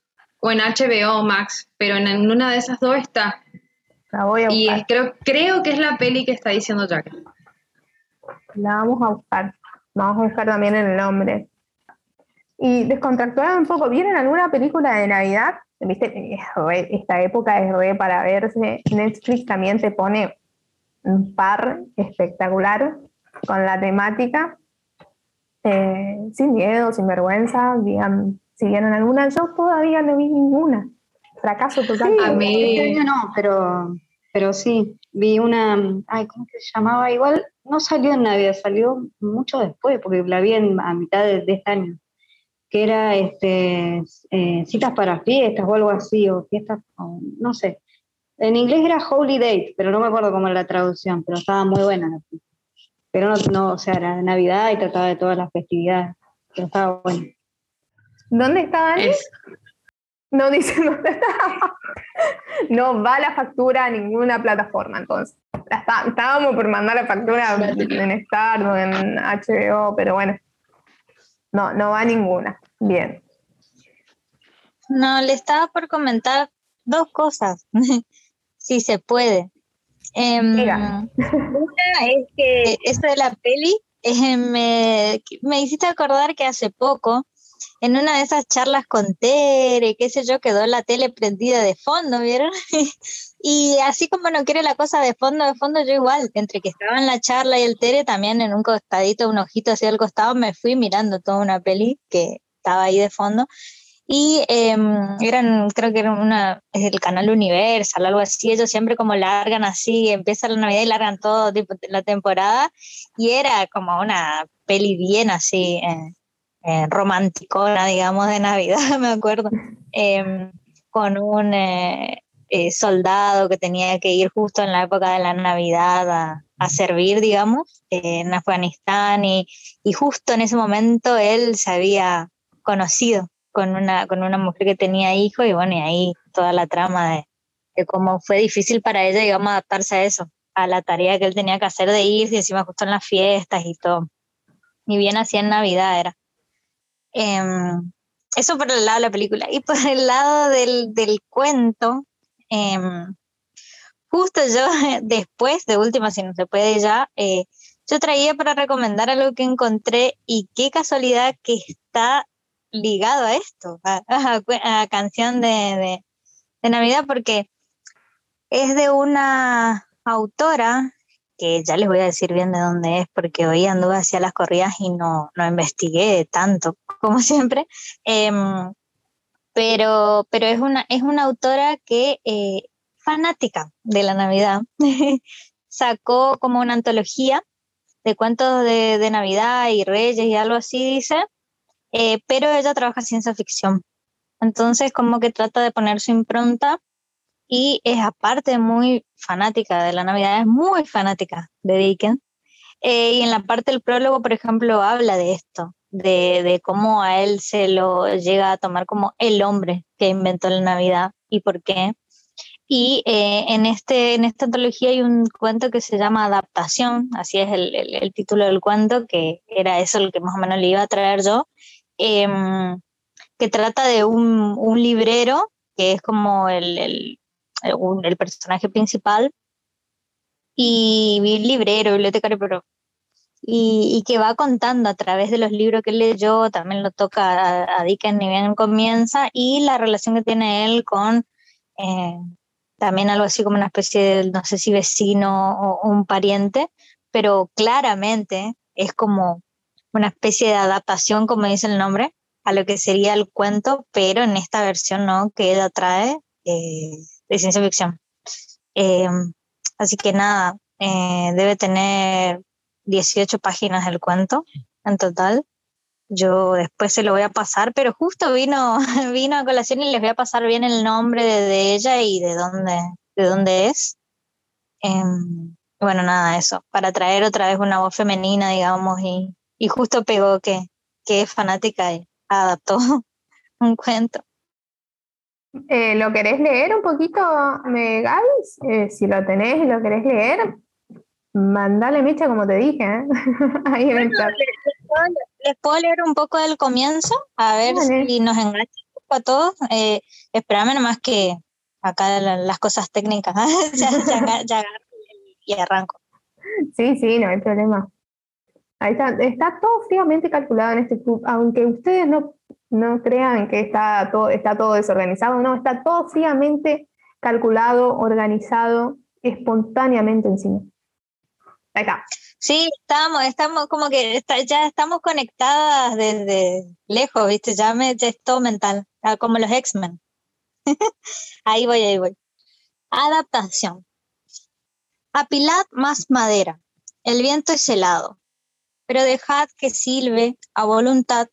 o en HBO Max, pero en, una de esas dos está. La voy a y creo, creo que es la peli que está diciendo Jack. La vamos a buscar. Vamos a buscar también el nombre. y descontracturar un poco. ¿Vieron alguna película de Navidad? Esta época es re para verse. Netflix también te pone un par espectacular con la temática. Eh, sin miedo, sin vergüenza, digan si vieron alguna. Yo todavía no vi ninguna. Fracaso total. Sí, A mí- este año no, pero, pero sí, vi una, ay, ¿cómo que se llamaba? Igual no salió en Navidad, salió mucho después, porque la vi en- a mitad de, de este año, que era este, eh, citas para fiestas o algo así, o fiestas, o no sé. En inglés era Holy Date, pero no me acuerdo cómo era la traducción, pero estaba muy buena. la. Pero no, no, o sea, era de Navidad y trataba de todas las festividades, pero estaba bueno. ¿Dónde está Dani? Es- No dice dónde está. No va la factura a ninguna plataforma, entonces. Está- estábamos por mandar la factura en Star o en HBO, pero bueno. No, no va ninguna. Bien. No, le estaba por comentar dos cosas, si se puede. Diga. una es que esto de la peli eh, me, me hiciste acordar que hace poco, en una de esas charlas con Tere, qué sé yo, quedó la tele prendida de fondo, ¿vieron? y así como no quiere la cosa de fondo, de fondo, yo igual, entre que estaba en la charla y el Tere, también en un costadito, un ojito hacia el costado, me fui mirando toda una peli que estaba ahí de fondo. Y em, eran, creo que era una, es el canal Universal, algo así, ellos siempre como largan así, empieza la Navidad y largan todo tipo, la temporada, y era como una peli bien así, eh, eh, romanticona, digamos, de Navidad, me acuerdo, em, con un eh, eh, soldado que tenía que ir justo en la época de la Navidad a, a servir, digamos, eh, en Afganistán, y, y justo en ese momento él se había conocido con una, con una mujer que tenía hijos y bueno, y ahí toda la trama de, de cómo fue difícil para ella, digamos, adaptarse a eso, a la tarea que él tenía que hacer de irse y encima justo en las fiestas y todo. Y bien así en Navidad era. Em, eso por el lado de la película. Y por el lado del, del cuento, em, justo yo después, de última, si no se puede ya, eh, yo traía para recomendar algo que encontré y qué casualidad que está ligado a esto, a, a a canción de- de Navidad, porque es de una autora que ya les voy a decir bien de dónde es, porque hoy anduve hacia las corridas y no, no investigué tanto, como siempre. Em, pero, pero es una, es una autora que eh, fanática de la Navidad. Sacó como una antología de cuentos de, de Navidad y Reyes y algo así, dice, eh, pero ella trabaja ciencia ficción. Entonces, como que trata de poner su impronta y es aparte muy fanática de la Navidad, es muy fanática de Dickens. Eh, y en la parte del prólogo, por ejemplo, habla de esto, de, de cómo a él se lo llega a tomar como el hombre que inventó la Navidad y por qué. Y eh, en, este, en esta antología hay un cuento que se llama Adaptación, así es el, el- el título del cuento, que era eso lo que más o menos le iba a traer yo, em, que trata de un, un librero, que es como el, el, el- personaje principal, y librero, bibliotecario, pero y, y que va contando a través de los libros que leyó, también lo toca a, a Dickens ni bien comienza, y la relación que tiene él con eh, también algo así como una especie de, no sé si vecino o un pariente, pero claramente es como una especie de adaptación, como dice el nombre, a lo que sería el cuento, pero en esta versión no, que ella trae eh, de ciencia ficción. Eh, así que nada, eh, debe tener 18 páginas el cuento en total. Yo después se lo voy a pasar, pero justo vino, vino a colación y les voy a pasar bien el nombre de, ella y de dónde, de dónde es. Em, bueno, nada, eso, para traer otra vez una voz femenina, digamos, y, y justo pegó que, que es fanática y adaptó un cuento. Eh, ¿Lo querés leer un poquito, me, Gabis? Eh, si lo tenés y lo querés leer, mandale mecha como te dije. ¿eh? Ahí en el chat. Les puedo leer un poco del comienzo, a ver si nos engancha un poco a todos. Eh, espérame nomás que acá la- las cosas técnicas, ya, ya ya agarro y arranco. Sí, sí, no hay problema. Ahí está, está todo fríamente calculado en este club, aunque ustedes no, No crean que está todo, está todo desorganizado, no, está todo fríamente calculado, organizado, espontáneamente encima. Está. Sí, estamos, estamos como que ya estamos conectadas desde lejos, ¿viste? Ya, me, ya mental, ah, como los X-Men. ahí voy, ahí voy. Adaptación. Apilad más madera, el viento es helado, pero dejad que silbe a voluntad,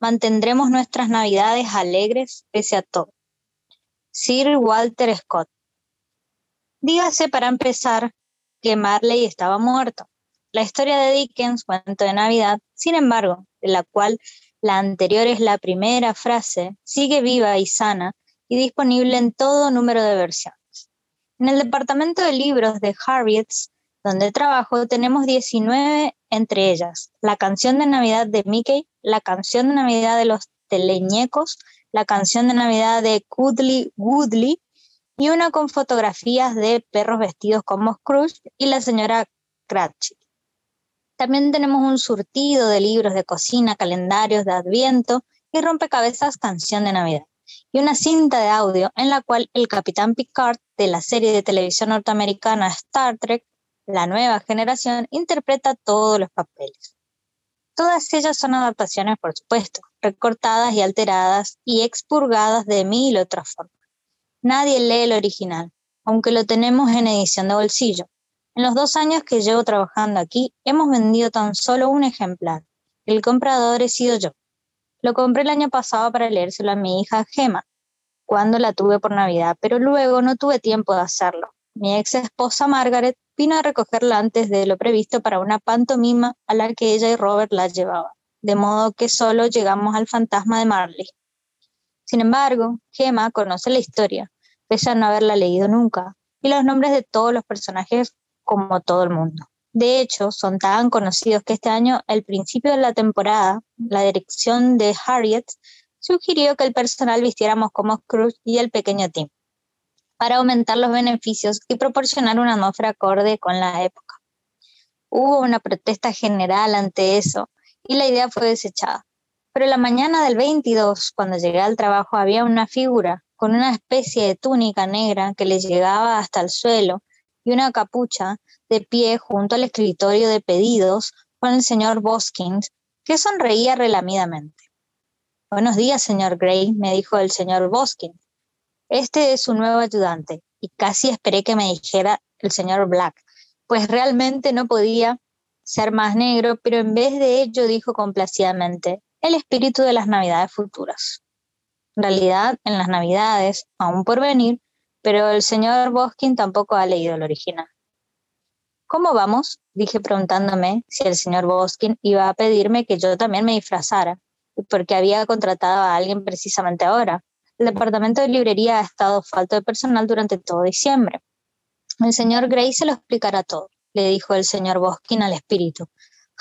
mantendremos nuestras navidades alegres pese a todo. Sir Walter Scott. Dígase para empezar que Marley estaba muerto. La historia de Dickens, cuento de Navidad, sin embargo, de la cual la anterior es la primera frase, sigue viva y sana y disponible en todo número de versiones. En el departamento de libros de Harriet's, donde trabajo, tenemos 19 entre ellas. La canción de Navidad de Mickey, la canción de Navidad de los teleñecos, la canción de Navidad de Cuddly Woodley y una con fotografías de perros vestidos como Scrooge y la señora Cratchit. También tenemos un surtido de libros de cocina, calendarios de Adviento y rompecabezas Canción de Navidad. Y una cinta de audio en la cual el capitán Picard de la serie de televisión norteamericana Star Trek, la nueva generación, interpreta todos los papeles. Todas ellas son adaptaciones, por supuesto, recortadas y alteradas y expurgadas de mil otras formas. Nadie lee el original, aunque lo tenemos en edición de bolsillo. En los dos años que llevo trabajando aquí, hemos vendido tan solo un ejemplar. El comprador he sido yo. Lo compré el año pasado para leérselo a mi hija Gema, cuando la tuve por Navidad, pero luego no tuve tiempo de hacerlo. Mi ex esposa Margaret vino a recogerla antes de lo previsto para una pantomima a la que ella y Robert la llevaban, de modo que solo llegamos al fantasma de Marley. Sin embargo, Gemma conoce la historia, pese a no haberla leído nunca, y los nombres de todos los personajes como todo el mundo. De hecho, son tan conocidos que este año, al principio de la temporada, la dirección de Harriet sugirió que el personal vistiéramos como Scrooge y el pequeño Tim, para aumentar los beneficios y proporcionar una atmósfera acorde con la época. Hubo una protesta general ante eso y la idea fue desechada. Pero la mañana del 22, cuando llegué al trabajo, había una figura con una especie de túnica negra que le llegaba hasta el suelo y una capucha de pie junto al escritorio de pedidos con el señor Boskins, que sonreía relamidamente. Buenos días, señor Gray, me dijo el señor Boskins. Este es su nuevo ayudante, y casi esperé que me dijera el señor Black, pues realmente no podía ser más negro, pero en vez de ello dijo complacidamente, el espíritu de las navidades futuras. En realidad, en las navidades, aún por venir, pero el señor Boskin tampoco ha leído el original. ¿Cómo vamos? dije preguntándome si el señor Boskin iba a pedirme que yo también me disfrazara, porque había contratado a alguien precisamente ahora. El departamento de librería ha estado falto de personal durante todo diciembre. El señor Gray se lo explicará todo, le dijo el señor Boskin al espíritu.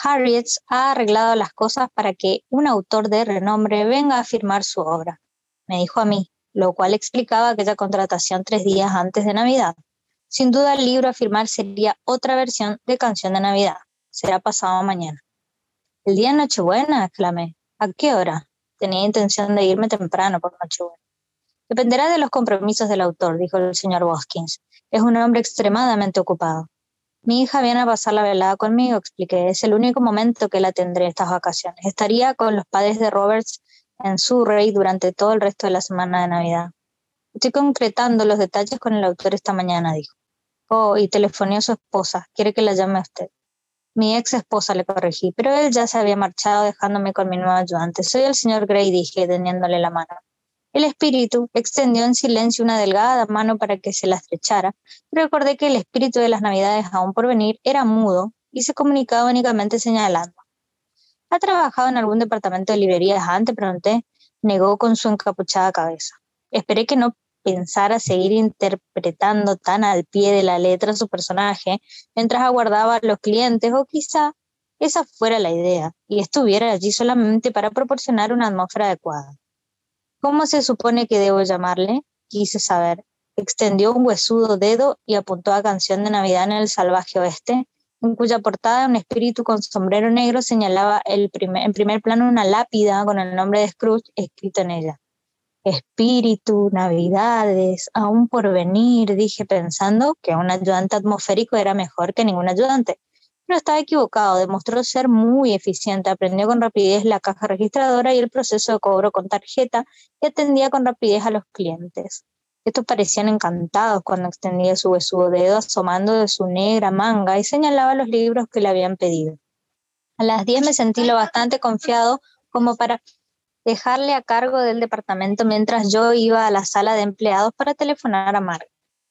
Harriet ha arreglado las cosas para que un autor de renombre venga a firmar su obra, me dijo a mí, lo cual explicaba aquella contratación tres días antes de Navidad. Sin duda el libro a firmar sería otra versión de Canción de Navidad. Será pasado mañana. ¿El día de Nochebuena? exclamé. ¿A qué hora? Tenía intención de irme temprano por Nochebuena. Dependerá de los compromisos del autor, dijo el señor Boskins. Es un hombre extremadamente ocupado. Mi hija viene a pasar la velada conmigo, expliqué. Es el único momento que la tendré estas vacaciones. Estaría con los padres de Roberts en Surrey durante todo el resto de la semana de Navidad. Estoy concretando los detalles con el autor esta mañana, dijo. Oh, y telefoneó a su esposa. Quiere que la llame a usted. Mi ex esposa le corregí, pero él ya se había marchado dejándome con mi nuevo ayudante. Soy el señor Gray, dije, teniéndole la mano. El espíritu extendió en silencio una delgada mano para que se la estrechara, recordé que el espíritu de las navidades aún por venir era mudo y se comunicaba únicamente señalando. ¿Ha trabajado en algún departamento de librerías antes? Pregunté. Negó con su encapuchada cabeza. Esperé que no pensara seguir interpretando tan al pie de la letra su personaje mientras aguardaba a los clientes o quizá esa fuera la idea y estuviera allí solamente para proporcionar una atmósfera adecuada. ¿Cómo se supone que debo llamarle? Quise saber. Extendió un huesudo dedo y apuntó a Canción de Navidad en el Salvaje Oeste, en cuya portada un espíritu con sombrero negro señalaba en primer plano una lápida con el nombre de Scrooge escrito en ella. Espíritu, navidades, aún por venir, dije pensando que un ayudante atmosférico era mejor que ningún ayudante. Pero estaba equivocado, demostró ser muy eficiente, aprendió con rapidez la caja registradora y el proceso de cobro con tarjeta y atendía con rapidez a los clientes. Estos parecían encantados cuando extendía su besudo dedo asomando de su negra manga y señalaba los libros que le habían pedido. A las 10 me sentí lo bastante confiado como para dejarle a cargo del departamento mientras yo iba a la sala de empleados para telefonar a Mark.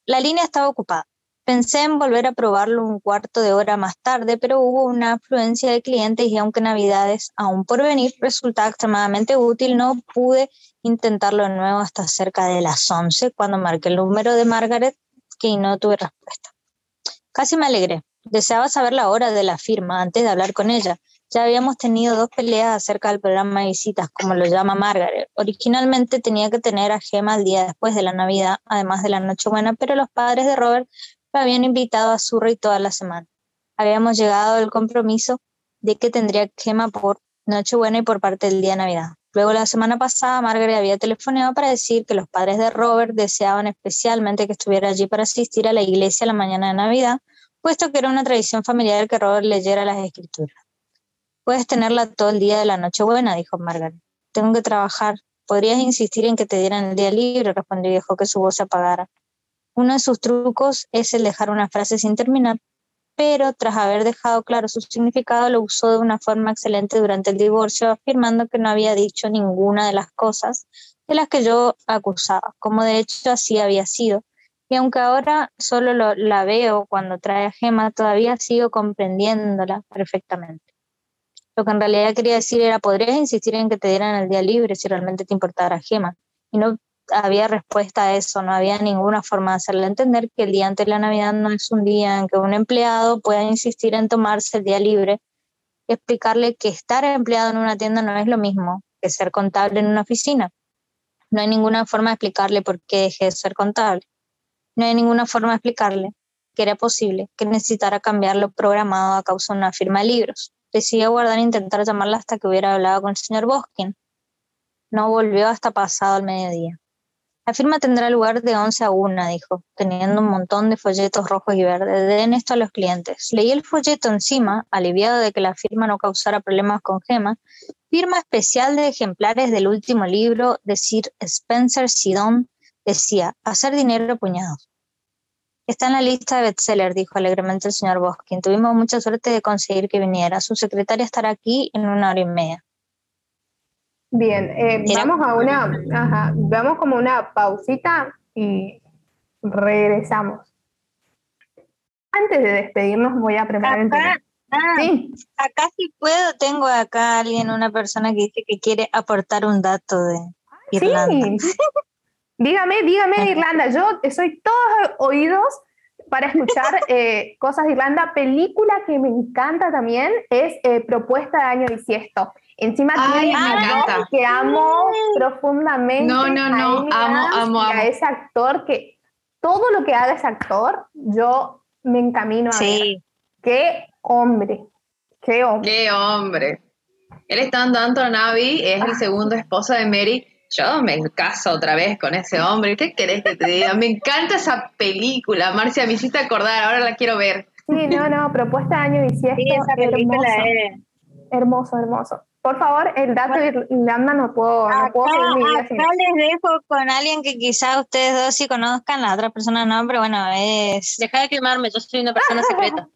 La línea estaba ocupada. Pensé en volver a probarlo un cuarto de hora más tarde, pero hubo una afluencia de clientes y aunque Navidades aún por venir resultaba extremadamente útil, no pude intentarlo de nuevo hasta cerca de las 11 cuando marqué el número de Margaret que no tuve respuesta. Casi me alegré. Deseaba saber la hora de la firma antes de hablar con ella. Ya habíamos tenido dos peleas acerca del programa de visitas, como lo llama Margaret. Originalmente tenía que tener a Gemma el día después de la Navidad, además de la Nochebuena, pero los padres de Robert habían invitado a Surrey toda la semana. Habíamos llegado al compromiso de que tendría Gemma por Nochebuena y por parte del día de Navidad. Luego, la semana pasada, Margaret había telefoneado para decir que los padres de Robert deseaban especialmente que estuviera allí para asistir a la iglesia la mañana de Navidad, puesto que era una tradición familiar que Robert leyera las escrituras. Puedes tenerla todo el día de la Nochebuena, dijo Margaret. Tengo que trabajar. ¿Podrías insistir en que te dieran el día libre? respondió y dejó que su voz se apagara. Uno de sus trucos es el dejar una frase sin terminar, pero tras haber dejado claro su significado lo usó de una forma excelente durante el divorcio, afirmando que no había dicho ninguna de las cosas de las que yo acusaba, como de hecho así había sido. Y aunque ahora solo la veo cuando trae a Gema, todavía sigo comprendiéndola perfectamente. Lo que en realidad quería decir era, podrías insistir en que te dieran el día libre si realmente te importara Gema, y no había respuesta a eso, no había ninguna forma de hacerle entender que el día antes de la Navidad no es un día en que un empleado pueda insistir en tomarse el día libre, explicarle que estar empleado en una tienda no es lo mismo que ser contable en una oficina. No hay ninguna forma de explicarle por qué dejé de ser contable. No hay ninguna forma de explicarle que era posible que necesitara cambiar lo programado a causa de una firma de libros. Decidí aguardar e intentar llamarla hasta que hubiera hablado con el señor Boskin. No volvió hasta pasado el mediodía. La firma tendrá lugar de 11 a 1, dijo, teniendo un montón de folletos rojos y verdes. Den esto a los clientes. Leí el folleto encima, aliviado de que la firma no causara problemas con Gemma. Firma especial de ejemplares del último libro de Sir Spencer Sidon decía, hacer dinero puñados. Está en la lista de bestseller, dijo alegremente el señor Boskin. Tuvimos mucha suerte de conseguir que viniera. Su secretaria estará aquí en una hora y media. Bien, eh, vamos a una, ajá, vamos como una pausita y regresamos. Antes de despedirnos voy a preparar acá, ah, sí. acá sí puedo, tengo acá alguien, una persona que dice que quiere aportar un dato de Irlanda. Sí. dígame, dígame de Irlanda, yo soy todos oídos para escuchar eh, cosas de Irlanda. Película que me encanta también es eh, Propuesta de Año Bisiesto. Encima tiene a que amo profundamente. No, no, no, amo, amo, A ese actor que todo lo que haga ese actor, yo me encamino a sí. Qué hombre, qué hombre. Qué hombre. Él está en Downton Abbey, es el segundo esposo de Mary. Yo me caso otra vez con ese hombre. ¿Qué querés que te diga? Me encanta esa película, Marcia, me hiciste acordar, ahora la quiero ver. Sí, no, no, propuesta de año bisiesto. Sí, esa película hermoso. Hermoso, hermoso. Por favor, el dato de Irlanda no puedo, no puedo seguir mi vida acá les dejo con alguien que quizá ustedes dos sí conozcan, la otra persona no, pero bueno, es... Deja de quemarme, yo soy una persona secreta.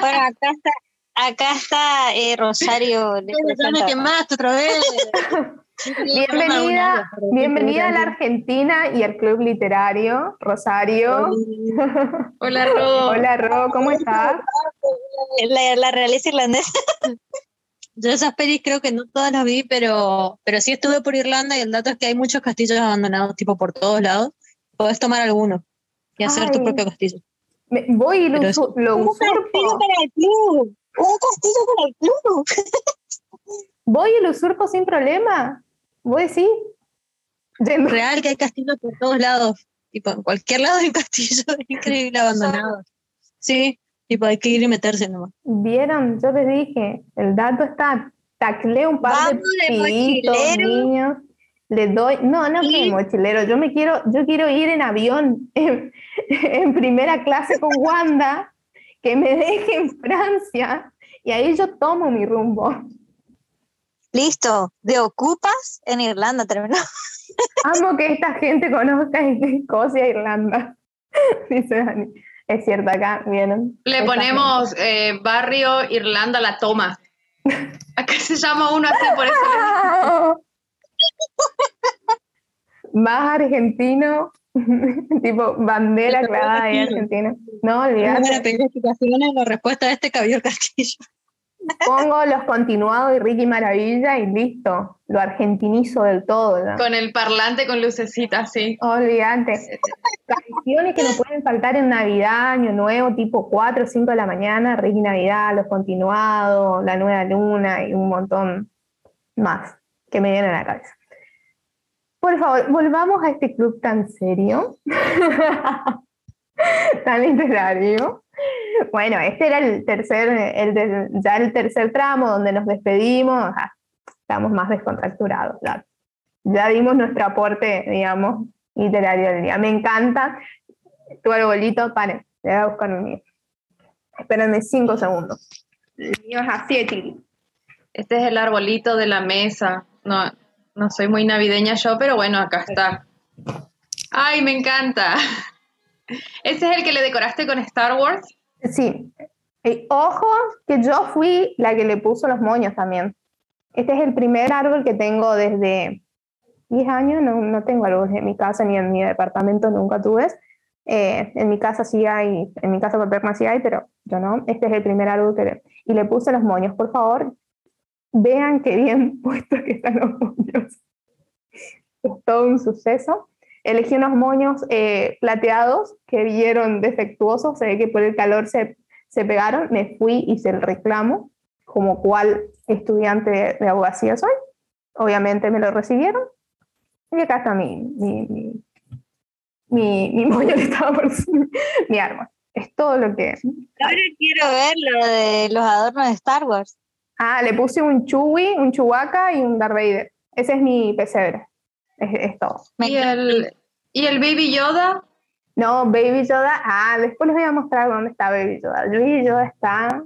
bueno, acá está, acá está eh, Rosario. Ya me quemaste otra vez. bienvenida, bienvenida a la Argentina y al Club Literario, Rosario. Hola, Ro. Hola, Ro, ¿cómo estás? La, la realeza irlandesa. Yo esas pelis creo que no todas las vi, pero, pero sí estuve por Irlanda y el dato es que hay muchos castillos abandonados, tipo por todos lados. Podés tomar alguno y hacer tu propio castillo. voy y lo, lo usurpo. Un castillo para el club. Un castillo para el club. voy y lo usurpo sin problema. Voy, sí. Real que hay castillos por todos lados. Tipo, en cualquier lado hay un castillo increíble abandonado. Sí, Tipo, hay que ir y meterse nomás. Vieron, yo les dije, el dato está, taclé un par Vamos de de pibitos, mochilero. niños, le doy, no, no que mochilero, yo me quiero, yo quiero ir en avión, en, en primera clase con Wanda, que me deje en Francia, y ahí yo tomo mi rumbo. Listo, de ocupas en Irlanda terminó. Amo que esta gente conozca Escocia e Irlanda, dice Dani. Es cierto, acá vieron. Le ponemos eh, barrio Irlanda La Toma. Acá se llama uno así, por eso. Más argentino, tipo bandera clavada de. Argentina. No, pedir explicaciones la respuesta de este cabello castillo. Pongo los continuados y Ricky Maravilla y listo. Lo argentinizo del todo. ¿no? Con el parlante con lucecita, sí. Olvídate. Canciones que no pueden faltar en Navidad, Año Nuevo, tipo 4 o 5 de la mañana, Ricky Navidad, los continuados, La Nueva Luna y un montón más que me vienen a la cabeza. Por favor, volvamos a este club tan serio, tan literario. Bueno, este era el tercer, el ya el tercer tramo donde nos despedimos, ajá, estamos más descontracturados. Ya, ya dimos nuestro aporte, digamos, literario del día. Me encanta tu arbolito, paren, le voy a buscar mío. Espérenme cinco segundos. El mío es. Este es el arbolito de la mesa. No, no soy muy navideña yo, pero bueno, acá está. Ay, me encanta. ¿Ese es el que le decoraste con Star Wars? Sí. Y ojo, que yo fui la que le puso los moños también. Este es el primer árbol que tengo desde 10 años. No, no tengo árboles en mi casa ni en mi departamento, nunca tuve. Eh, en mi casa sí hay, en mi casa paterna sí hay, pero yo no. Este es el primer árbol que le, y le puse los moños. Por favor, vean qué bien puestos que están los moños. Es todo un suceso. Elegí unos moños eh, plateados que vieron defectuosos, se ve que por el calor se, se pegaron. Me fui, hice el reclamo, como cual estudiante de, de abogacía soy. Obviamente me lo recibieron. Y acá está mi, mi, mi, mi, mi moño que estaba por mi árbol. Es todo lo que. Ahora quiero ver lo de los adornos de Star Wars. Ah, le puse un Chewie, un Chewbacca y un Darth Vader. Ese es mi pesebre. Es, es todo. Me ¿Y el, ¿Y el Baby Yoda? No, Baby Yoda. Ah, después les voy a mostrar dónde está Baby Yoda. Baby Yoda está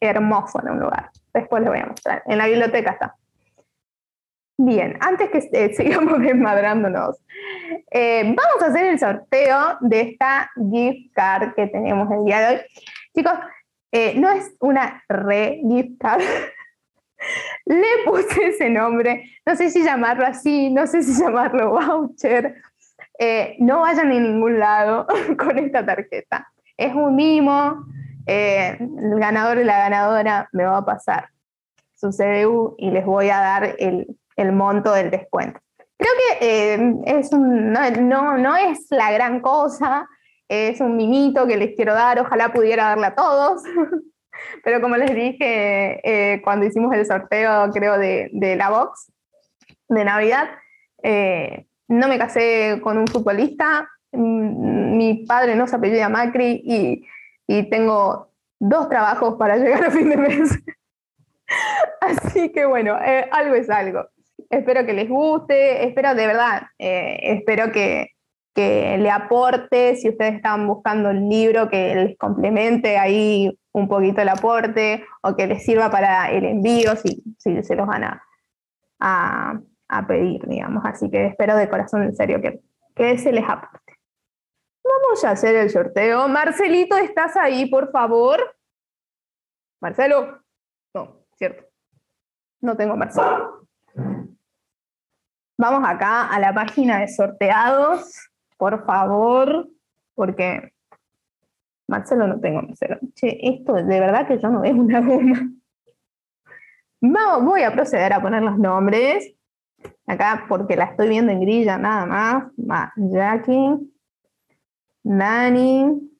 hermoso en un lugar. Después les voy a mostrar. En la biblioteca está. Bien, antes que eh, sigamos desmadrándonos, eh, vamos a hacer el sorteo de esta gift card que tenemos el día de hoy. Chicos, eh, no es una re gift card. Le puse ese nombre, no sé si llamarlo así, no sé si llamarlo voucher. Eh, no vayan a ningún lado con esta tarjeta. Es un mimo, eh, el ganador y la ganadora me va a pasar su CDU y les voy a dar el, monto del descuento. Creo que eh, es no, no, no es la gran cosa, es un mimito que les quiero dar, ojalá pudiera darle a todos, pero como les dije eh, cuando hicimos el sorteo, creo, de, de la box de Navidad, eh, no me casé con un futbolista, mm, mi padre no se apellida Macri y, y tengo dos trabajos para llegar a fin de mes. Así que bueno, eh, algo es algo. Espero que les guste, espero de verdad, eh, espero que, que le aporte, si ustedes están buscando un libro que les complemente ahí un poquito el aporte o que les sirva para el envío, si, si se los van a, a, a pedir, digamos. Así que espero de corazón, en serio, que, que se les aporte. Vamos a hacer el sorteo. Marcelito, ¿estás ahí, por favor? Marcelo. No, cierto. No tengo Marcelo. Vamos acá a la página de sorteados, por favor, porque Marcelo no tengo Marcelo. Che, esto de verdad que yo no veo una goma. Vamos, voy a proceder a poner los nombres. Acá, porque la estoy viendo en grilla nada más. Va Jackie, Dani,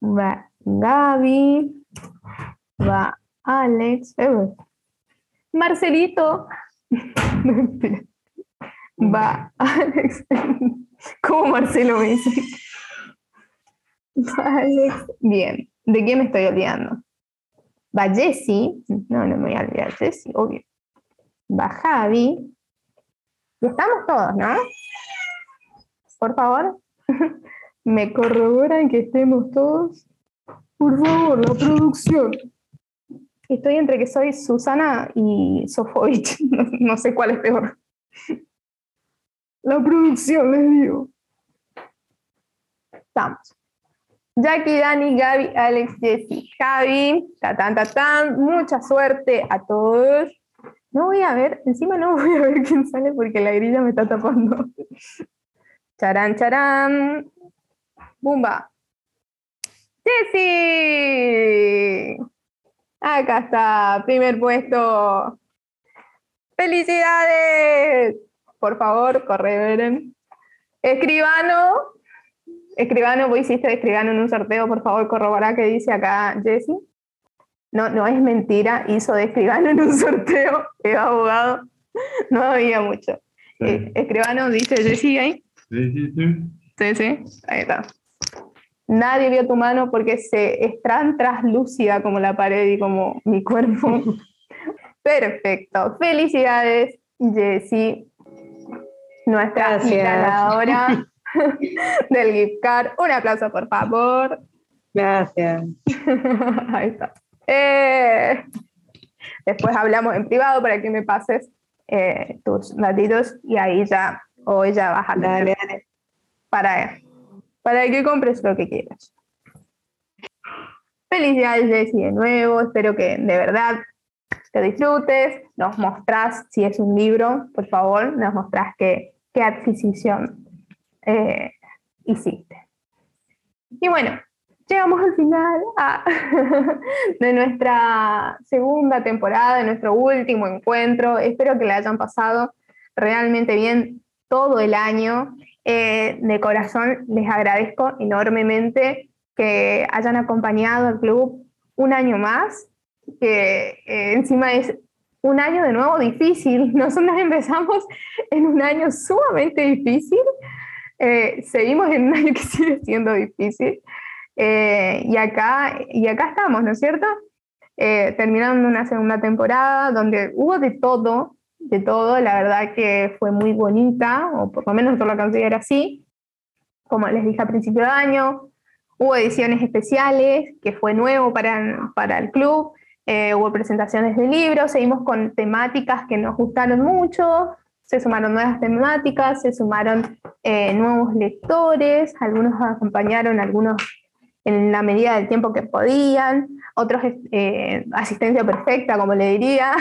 va Gaby, va Alex, eh, Marcelito, va Alex, ¿cómo Marcelo me dice? Alex, bien, ¿De quién me estoy olvidando? Va Jessy, no, no me voy a olvidar Jessy, obvio. Va Javi. Y estamos todos, ¿no? Por favor, me corroboran que estemos todos. Por favor, la producción. Estoy entre que soy Susana y Sofovich. No sé cuál es peor. La producción, les digo. Estamos. Jackie, Dani, Gaby, Alex, Jessy, Javi, tatán, tatán, mucha suerte a todos. No voy a ver, encima no voy a ver quién sale porque la grilla me está tapando. Charán, charán. Bumba. Jessy. Acá está, primer puesto. ¡Felicidades! Por favor, correveren. Escribano. Escribano, vos hiciste de escribano en un sorteo, por favor, corroborá que dice acá Jessy. No, no es mentira, hizo de escribano en un sorteo, es abogado. No había mucho. Eh, escribano dice Jessy ahí. Sí, sí, sí. Sí, sí, ahí está. Nadie vio tu mano porque se es tan traslúcida como la pared y como mi cuerpo. Perfecto. Felicidades, Jessie, nuestra ganadora del gift card. Un aplauso, por favor. Gracias. Ahí está. Eh, después hablamos en privado para que me pases eh, tus datitos y ahí ya, o ya vas a tener para, para que compres lo que quieras. Felicidades, Jessy, de nuevo. Espero que de verdad te disfrutes. Nos mostrás, si es un libro, por favor, nos mostrás qué, qué adquisición eh, hiciste. Y bueno, llegamos al final ah, de nuestra segunda temporada, de nuestro último encuentro. Espero que le hayan pasado realmente bien todo el año. Eh, de corazón les agradezco enormemente que hayan acompañado al club un año más, que eh, encima es un año de nuevo difícil. Nosotros empezamos en un año sumamente difícil, eh, seguimos en un año que sigue siendo difícil. Eh, y, acá, y acá estamos, ¿no es cierto? Eh, terminando una segunda temporada donde hubo de todo, de todo, la verdad que fue muy bonita, o por lo menos yo lo considero así. Como les dije a principio de año, hubo ediciones especiales, que fue nuevo para, para el club, eh, hubo presentaciones de libros, seguimos con temáticas que nos gustaron mucho, se sumaron nuevas temáticas, se sumaron eh, nuevos lectores, algunos acompañaron, algunos en la medida del tiempo que podían, otros eh, asistencia perfecta, como le diría,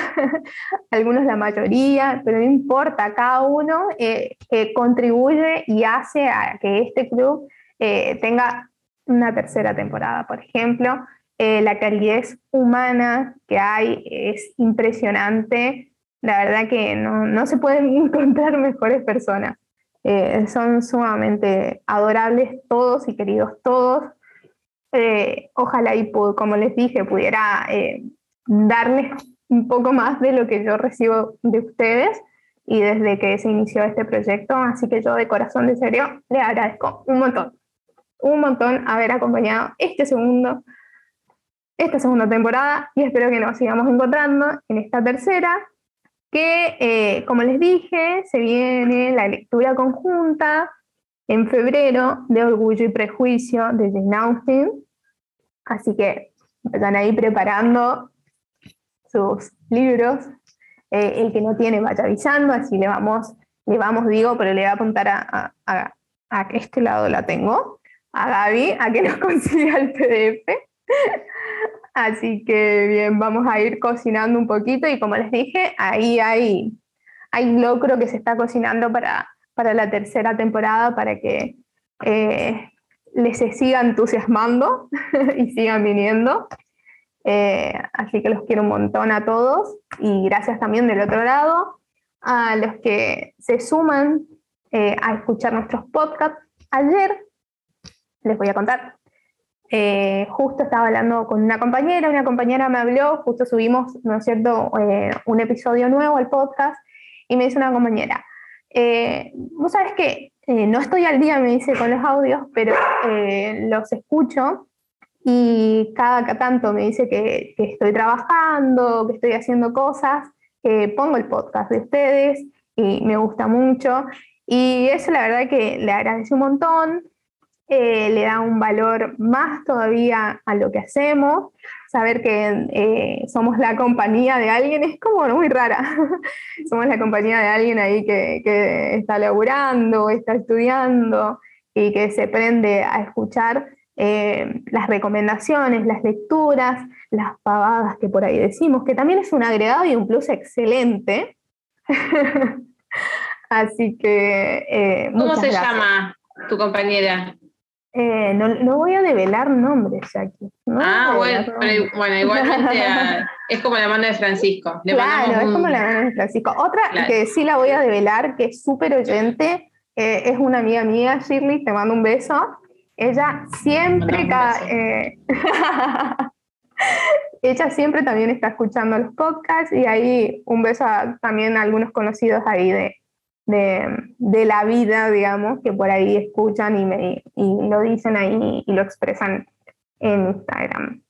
algunos la mayoría, pero no importa, cada uno que contribuye y hace a que este club tenga una tercera temporada, por ejemplo. Eh, la calidez humana que hay es impresionante. La verdad que no, no se pueden encontrar mejores personas. Eh, son sumamente adorables todos y queridos todos. Eh, ojalá y como les dije pudiera eh, darles un poco más de lo que yo recibo de ustedes y desde que se inició este proyecto, así que yo de corazón de serio le agradezco un montón, un montón haber acompañado este segundo, esta segunda temporada y espero que nos sigamos encontrando en esta tercera, que eh, como les dije, se viene la lectura conjunta en febrero de Orgullo y Prejuicio de Jane Austen, así que están ahí preparando sus libros. Eh, el que no tiene vaya avisando, así le vamos, le vamos, digo, pero le voy a apuntar a, a, a- este lado la tengo, a Gaby, a que nos consiga el PDF. Así que bien, vamos a ir cocinando un poquito y como les dije, ahí hay, hay locro que se está cocinando para, para la tercera temporada para que eh, les se siga entusiasmando y sigan viniendo. Eh, así que los quiero un montón a todos y gracias también del otro lado a los que se suman eh, a escuchar nuestros podcasts. Ayer les voy a contar. Eh, justo estaba hablando con una compañera, una compañera me habló, justo subimos, ¿no es cierto?, eh, un episodio nuevo al podcast y me dice una compañera, eh, vos sabés que eh, no estoy al día, me dice, con los audios, pero eh, los escucho y cada tanto me dice que, que estoy trabajando, que estoy haciendo cosas, que pongo el podcast de ustedes y me gusta mucho. Y eso la verdad que le agradece un montón, eh, le da un valor más todavía a lo que hacemos. Saber que eh, somos la compañía de alguien es como muy rara. somos la compañía de alguien ahí que, que, está laburando, está estudiando y que se prende a escuchar eh, las recomendaciones, las lecturas, las pavadas que por ahí decimos, que también es un agregado y un plus excelente. Así que... ¿Cómo se llama tu compañera? Eh, no, voy a develar nombres aquí. ah, bueno, bueno, igualmente es como la mano de Francisco. claro, es como la mano de Francisco. Otra que sí la voy a develar, que es súper oyente, eh, es una amiga mía, Shirley, te mando un beso. Ella siempre, eh, ella siempre también está escuchando los podcasts y ahí un beso a, también a algunos conocidos ahí de, de, la vida, digamos, que por ahí escuchan y, me, y lo dicen ahí y lo expresan en Instagram.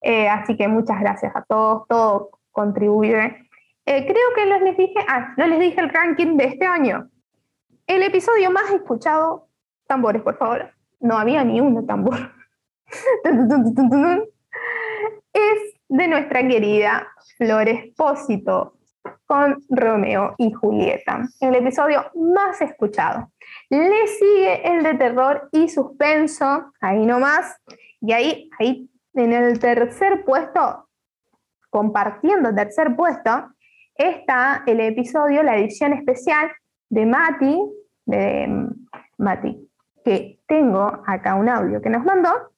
Eh, así que muchas gracias a todos, todo contribuye. Eh, creo que les dije, ah, no les dije el ranking de este año. El episodio más escuchado, tambores, por favor. No había ni uno tambor. es de nuestra querida Flor Espósito, con Romeo y Julieta, el episodio más escuchado. Le sigue el de terror y suspenso, ahí nomás, y ahí, ahí en el tercer puesto, compartiendo el tercer puesto, está el episodio, la edición especial de Mati, de mm, Mati, que tengo acá un audio que nos mandó,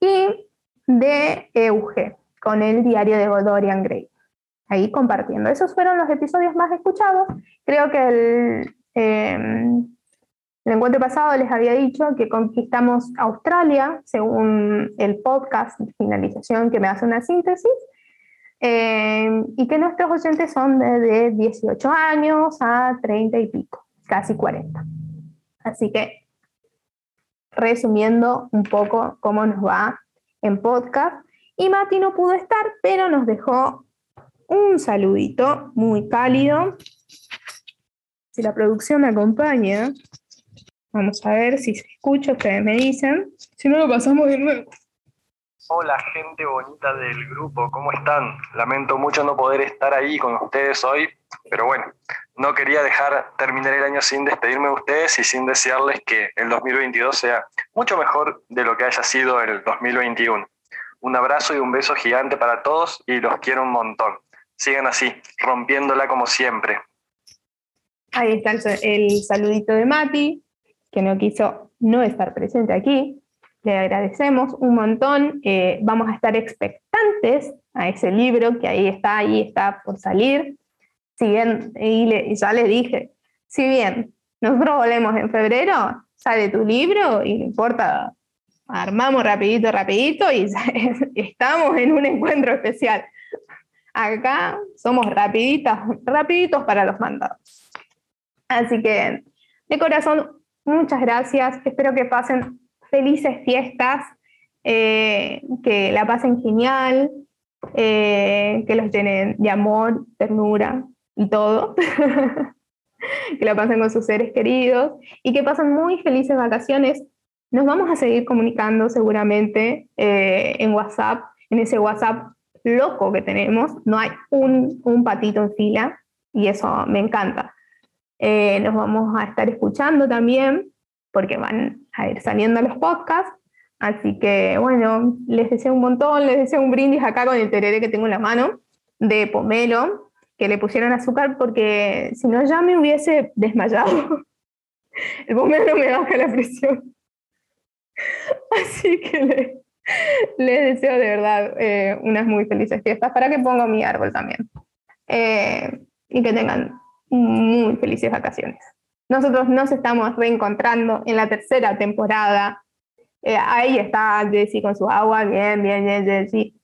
y de Euge, con el diario de Dorian Gray ahí compartiendo. Esos fueron los episodios más escuchados. Creo que el, em, el encuentro pasado les había dicho que conquistamos Australia, según el podcast de finalización que me hace una síntesis, em, y que nuestros oyentes son de 18 años a 30 y pico, casi 40. Así que, resumiendo un poco cómo nos va en podcast, y Mati no pudo estar, pero nos dejó un saludito muy cálido. Si la producción me acompaña, vamos a ver si se escucha, ustedes me dicen. Si no, lo pasamos de. Hola gente bonita del grupo, ¿cómo están? Lamento mucho no poder estar ahí con ustedes hoy, pero bueno, no quería dejar terminar el año sin despedirme de ustedes y sin desearles que el 2022 sea mucho mejor de lo que haya sido el 2021. Un abrazo y un beso gigante para todos y los quiero un montón. Sigan así, rompiéndola como siempre. Ahí está el, saludito de Mati, que no quiso no estar presente aquí. Le agradecemos un montón. Eh, vamos a estar expectantes a ese libro que ahí está, ahí está por salir. Si bien, y, ya le dije, si bien nosotros volvemos en febrero, sale tu libro y no importa, armamos rapidito, rapidito y estamos en un encuentro especial. Acá somos rapiditas, rapiditos para los mandados. Así que, de corazón, muchas gracias. Espero que pasen felices fiestas, eh, que la pasen genial, eh, que los llenen de amor, ternura y todo. que la pasen con sus seres queridos y que pasen muy felices vacaciones. Nos vamos a seguir comunicando seguramente eh, en WhatsApp, en ese WhatsApp loco que tenemos, no hay un, un patito en fila y eso me encanta. Eh, nos vamos a estar escuchando también porque van a ir saliendo los podcasts. Así que bueno, les deseo un montón, les deseo un brindis acá con el tereré que tengo en la mano de pomelo, que le pusieron azúcar porque si no ya me hubiese desmayado. El pomelo me baja la presión. Así que le, Les deseo de verdad eh, unas muy felices fiestas para que ponga mi árbol también. Eh, y que tengan muy felices vacaciones. Nosotros nos estamos reencontrando en la tercera temporada. Eh, ahí está Jessie con su agua, bien, bien, bien, Jessie.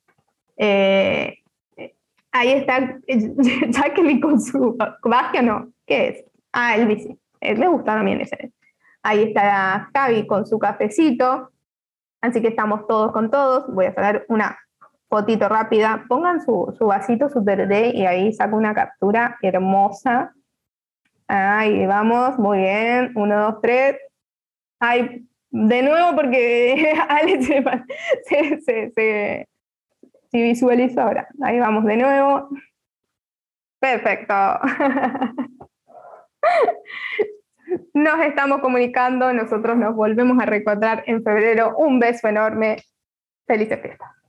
ahí está Jacqueline con su Bagia, no, ¿qué es? Ah, el bici. me gusta también ese. Ahí está Javi con su cafecito. Así que estamos todos con todos. Voy a sacar una fotito rápida. Pongan su, su vasito, su tereré y ahí saco una captura hermosa. Ahí vamos, muy bien. Uno, dos, tres. Ay, de nuevo porque Alex se, se, se, se visualiza ahora. Ahí vamos de nuevo. Perfecto. Nos estamos comunicando, nosotros nos volvemos a reencontrar en febrero. Un beso enorme. Felices fiestas.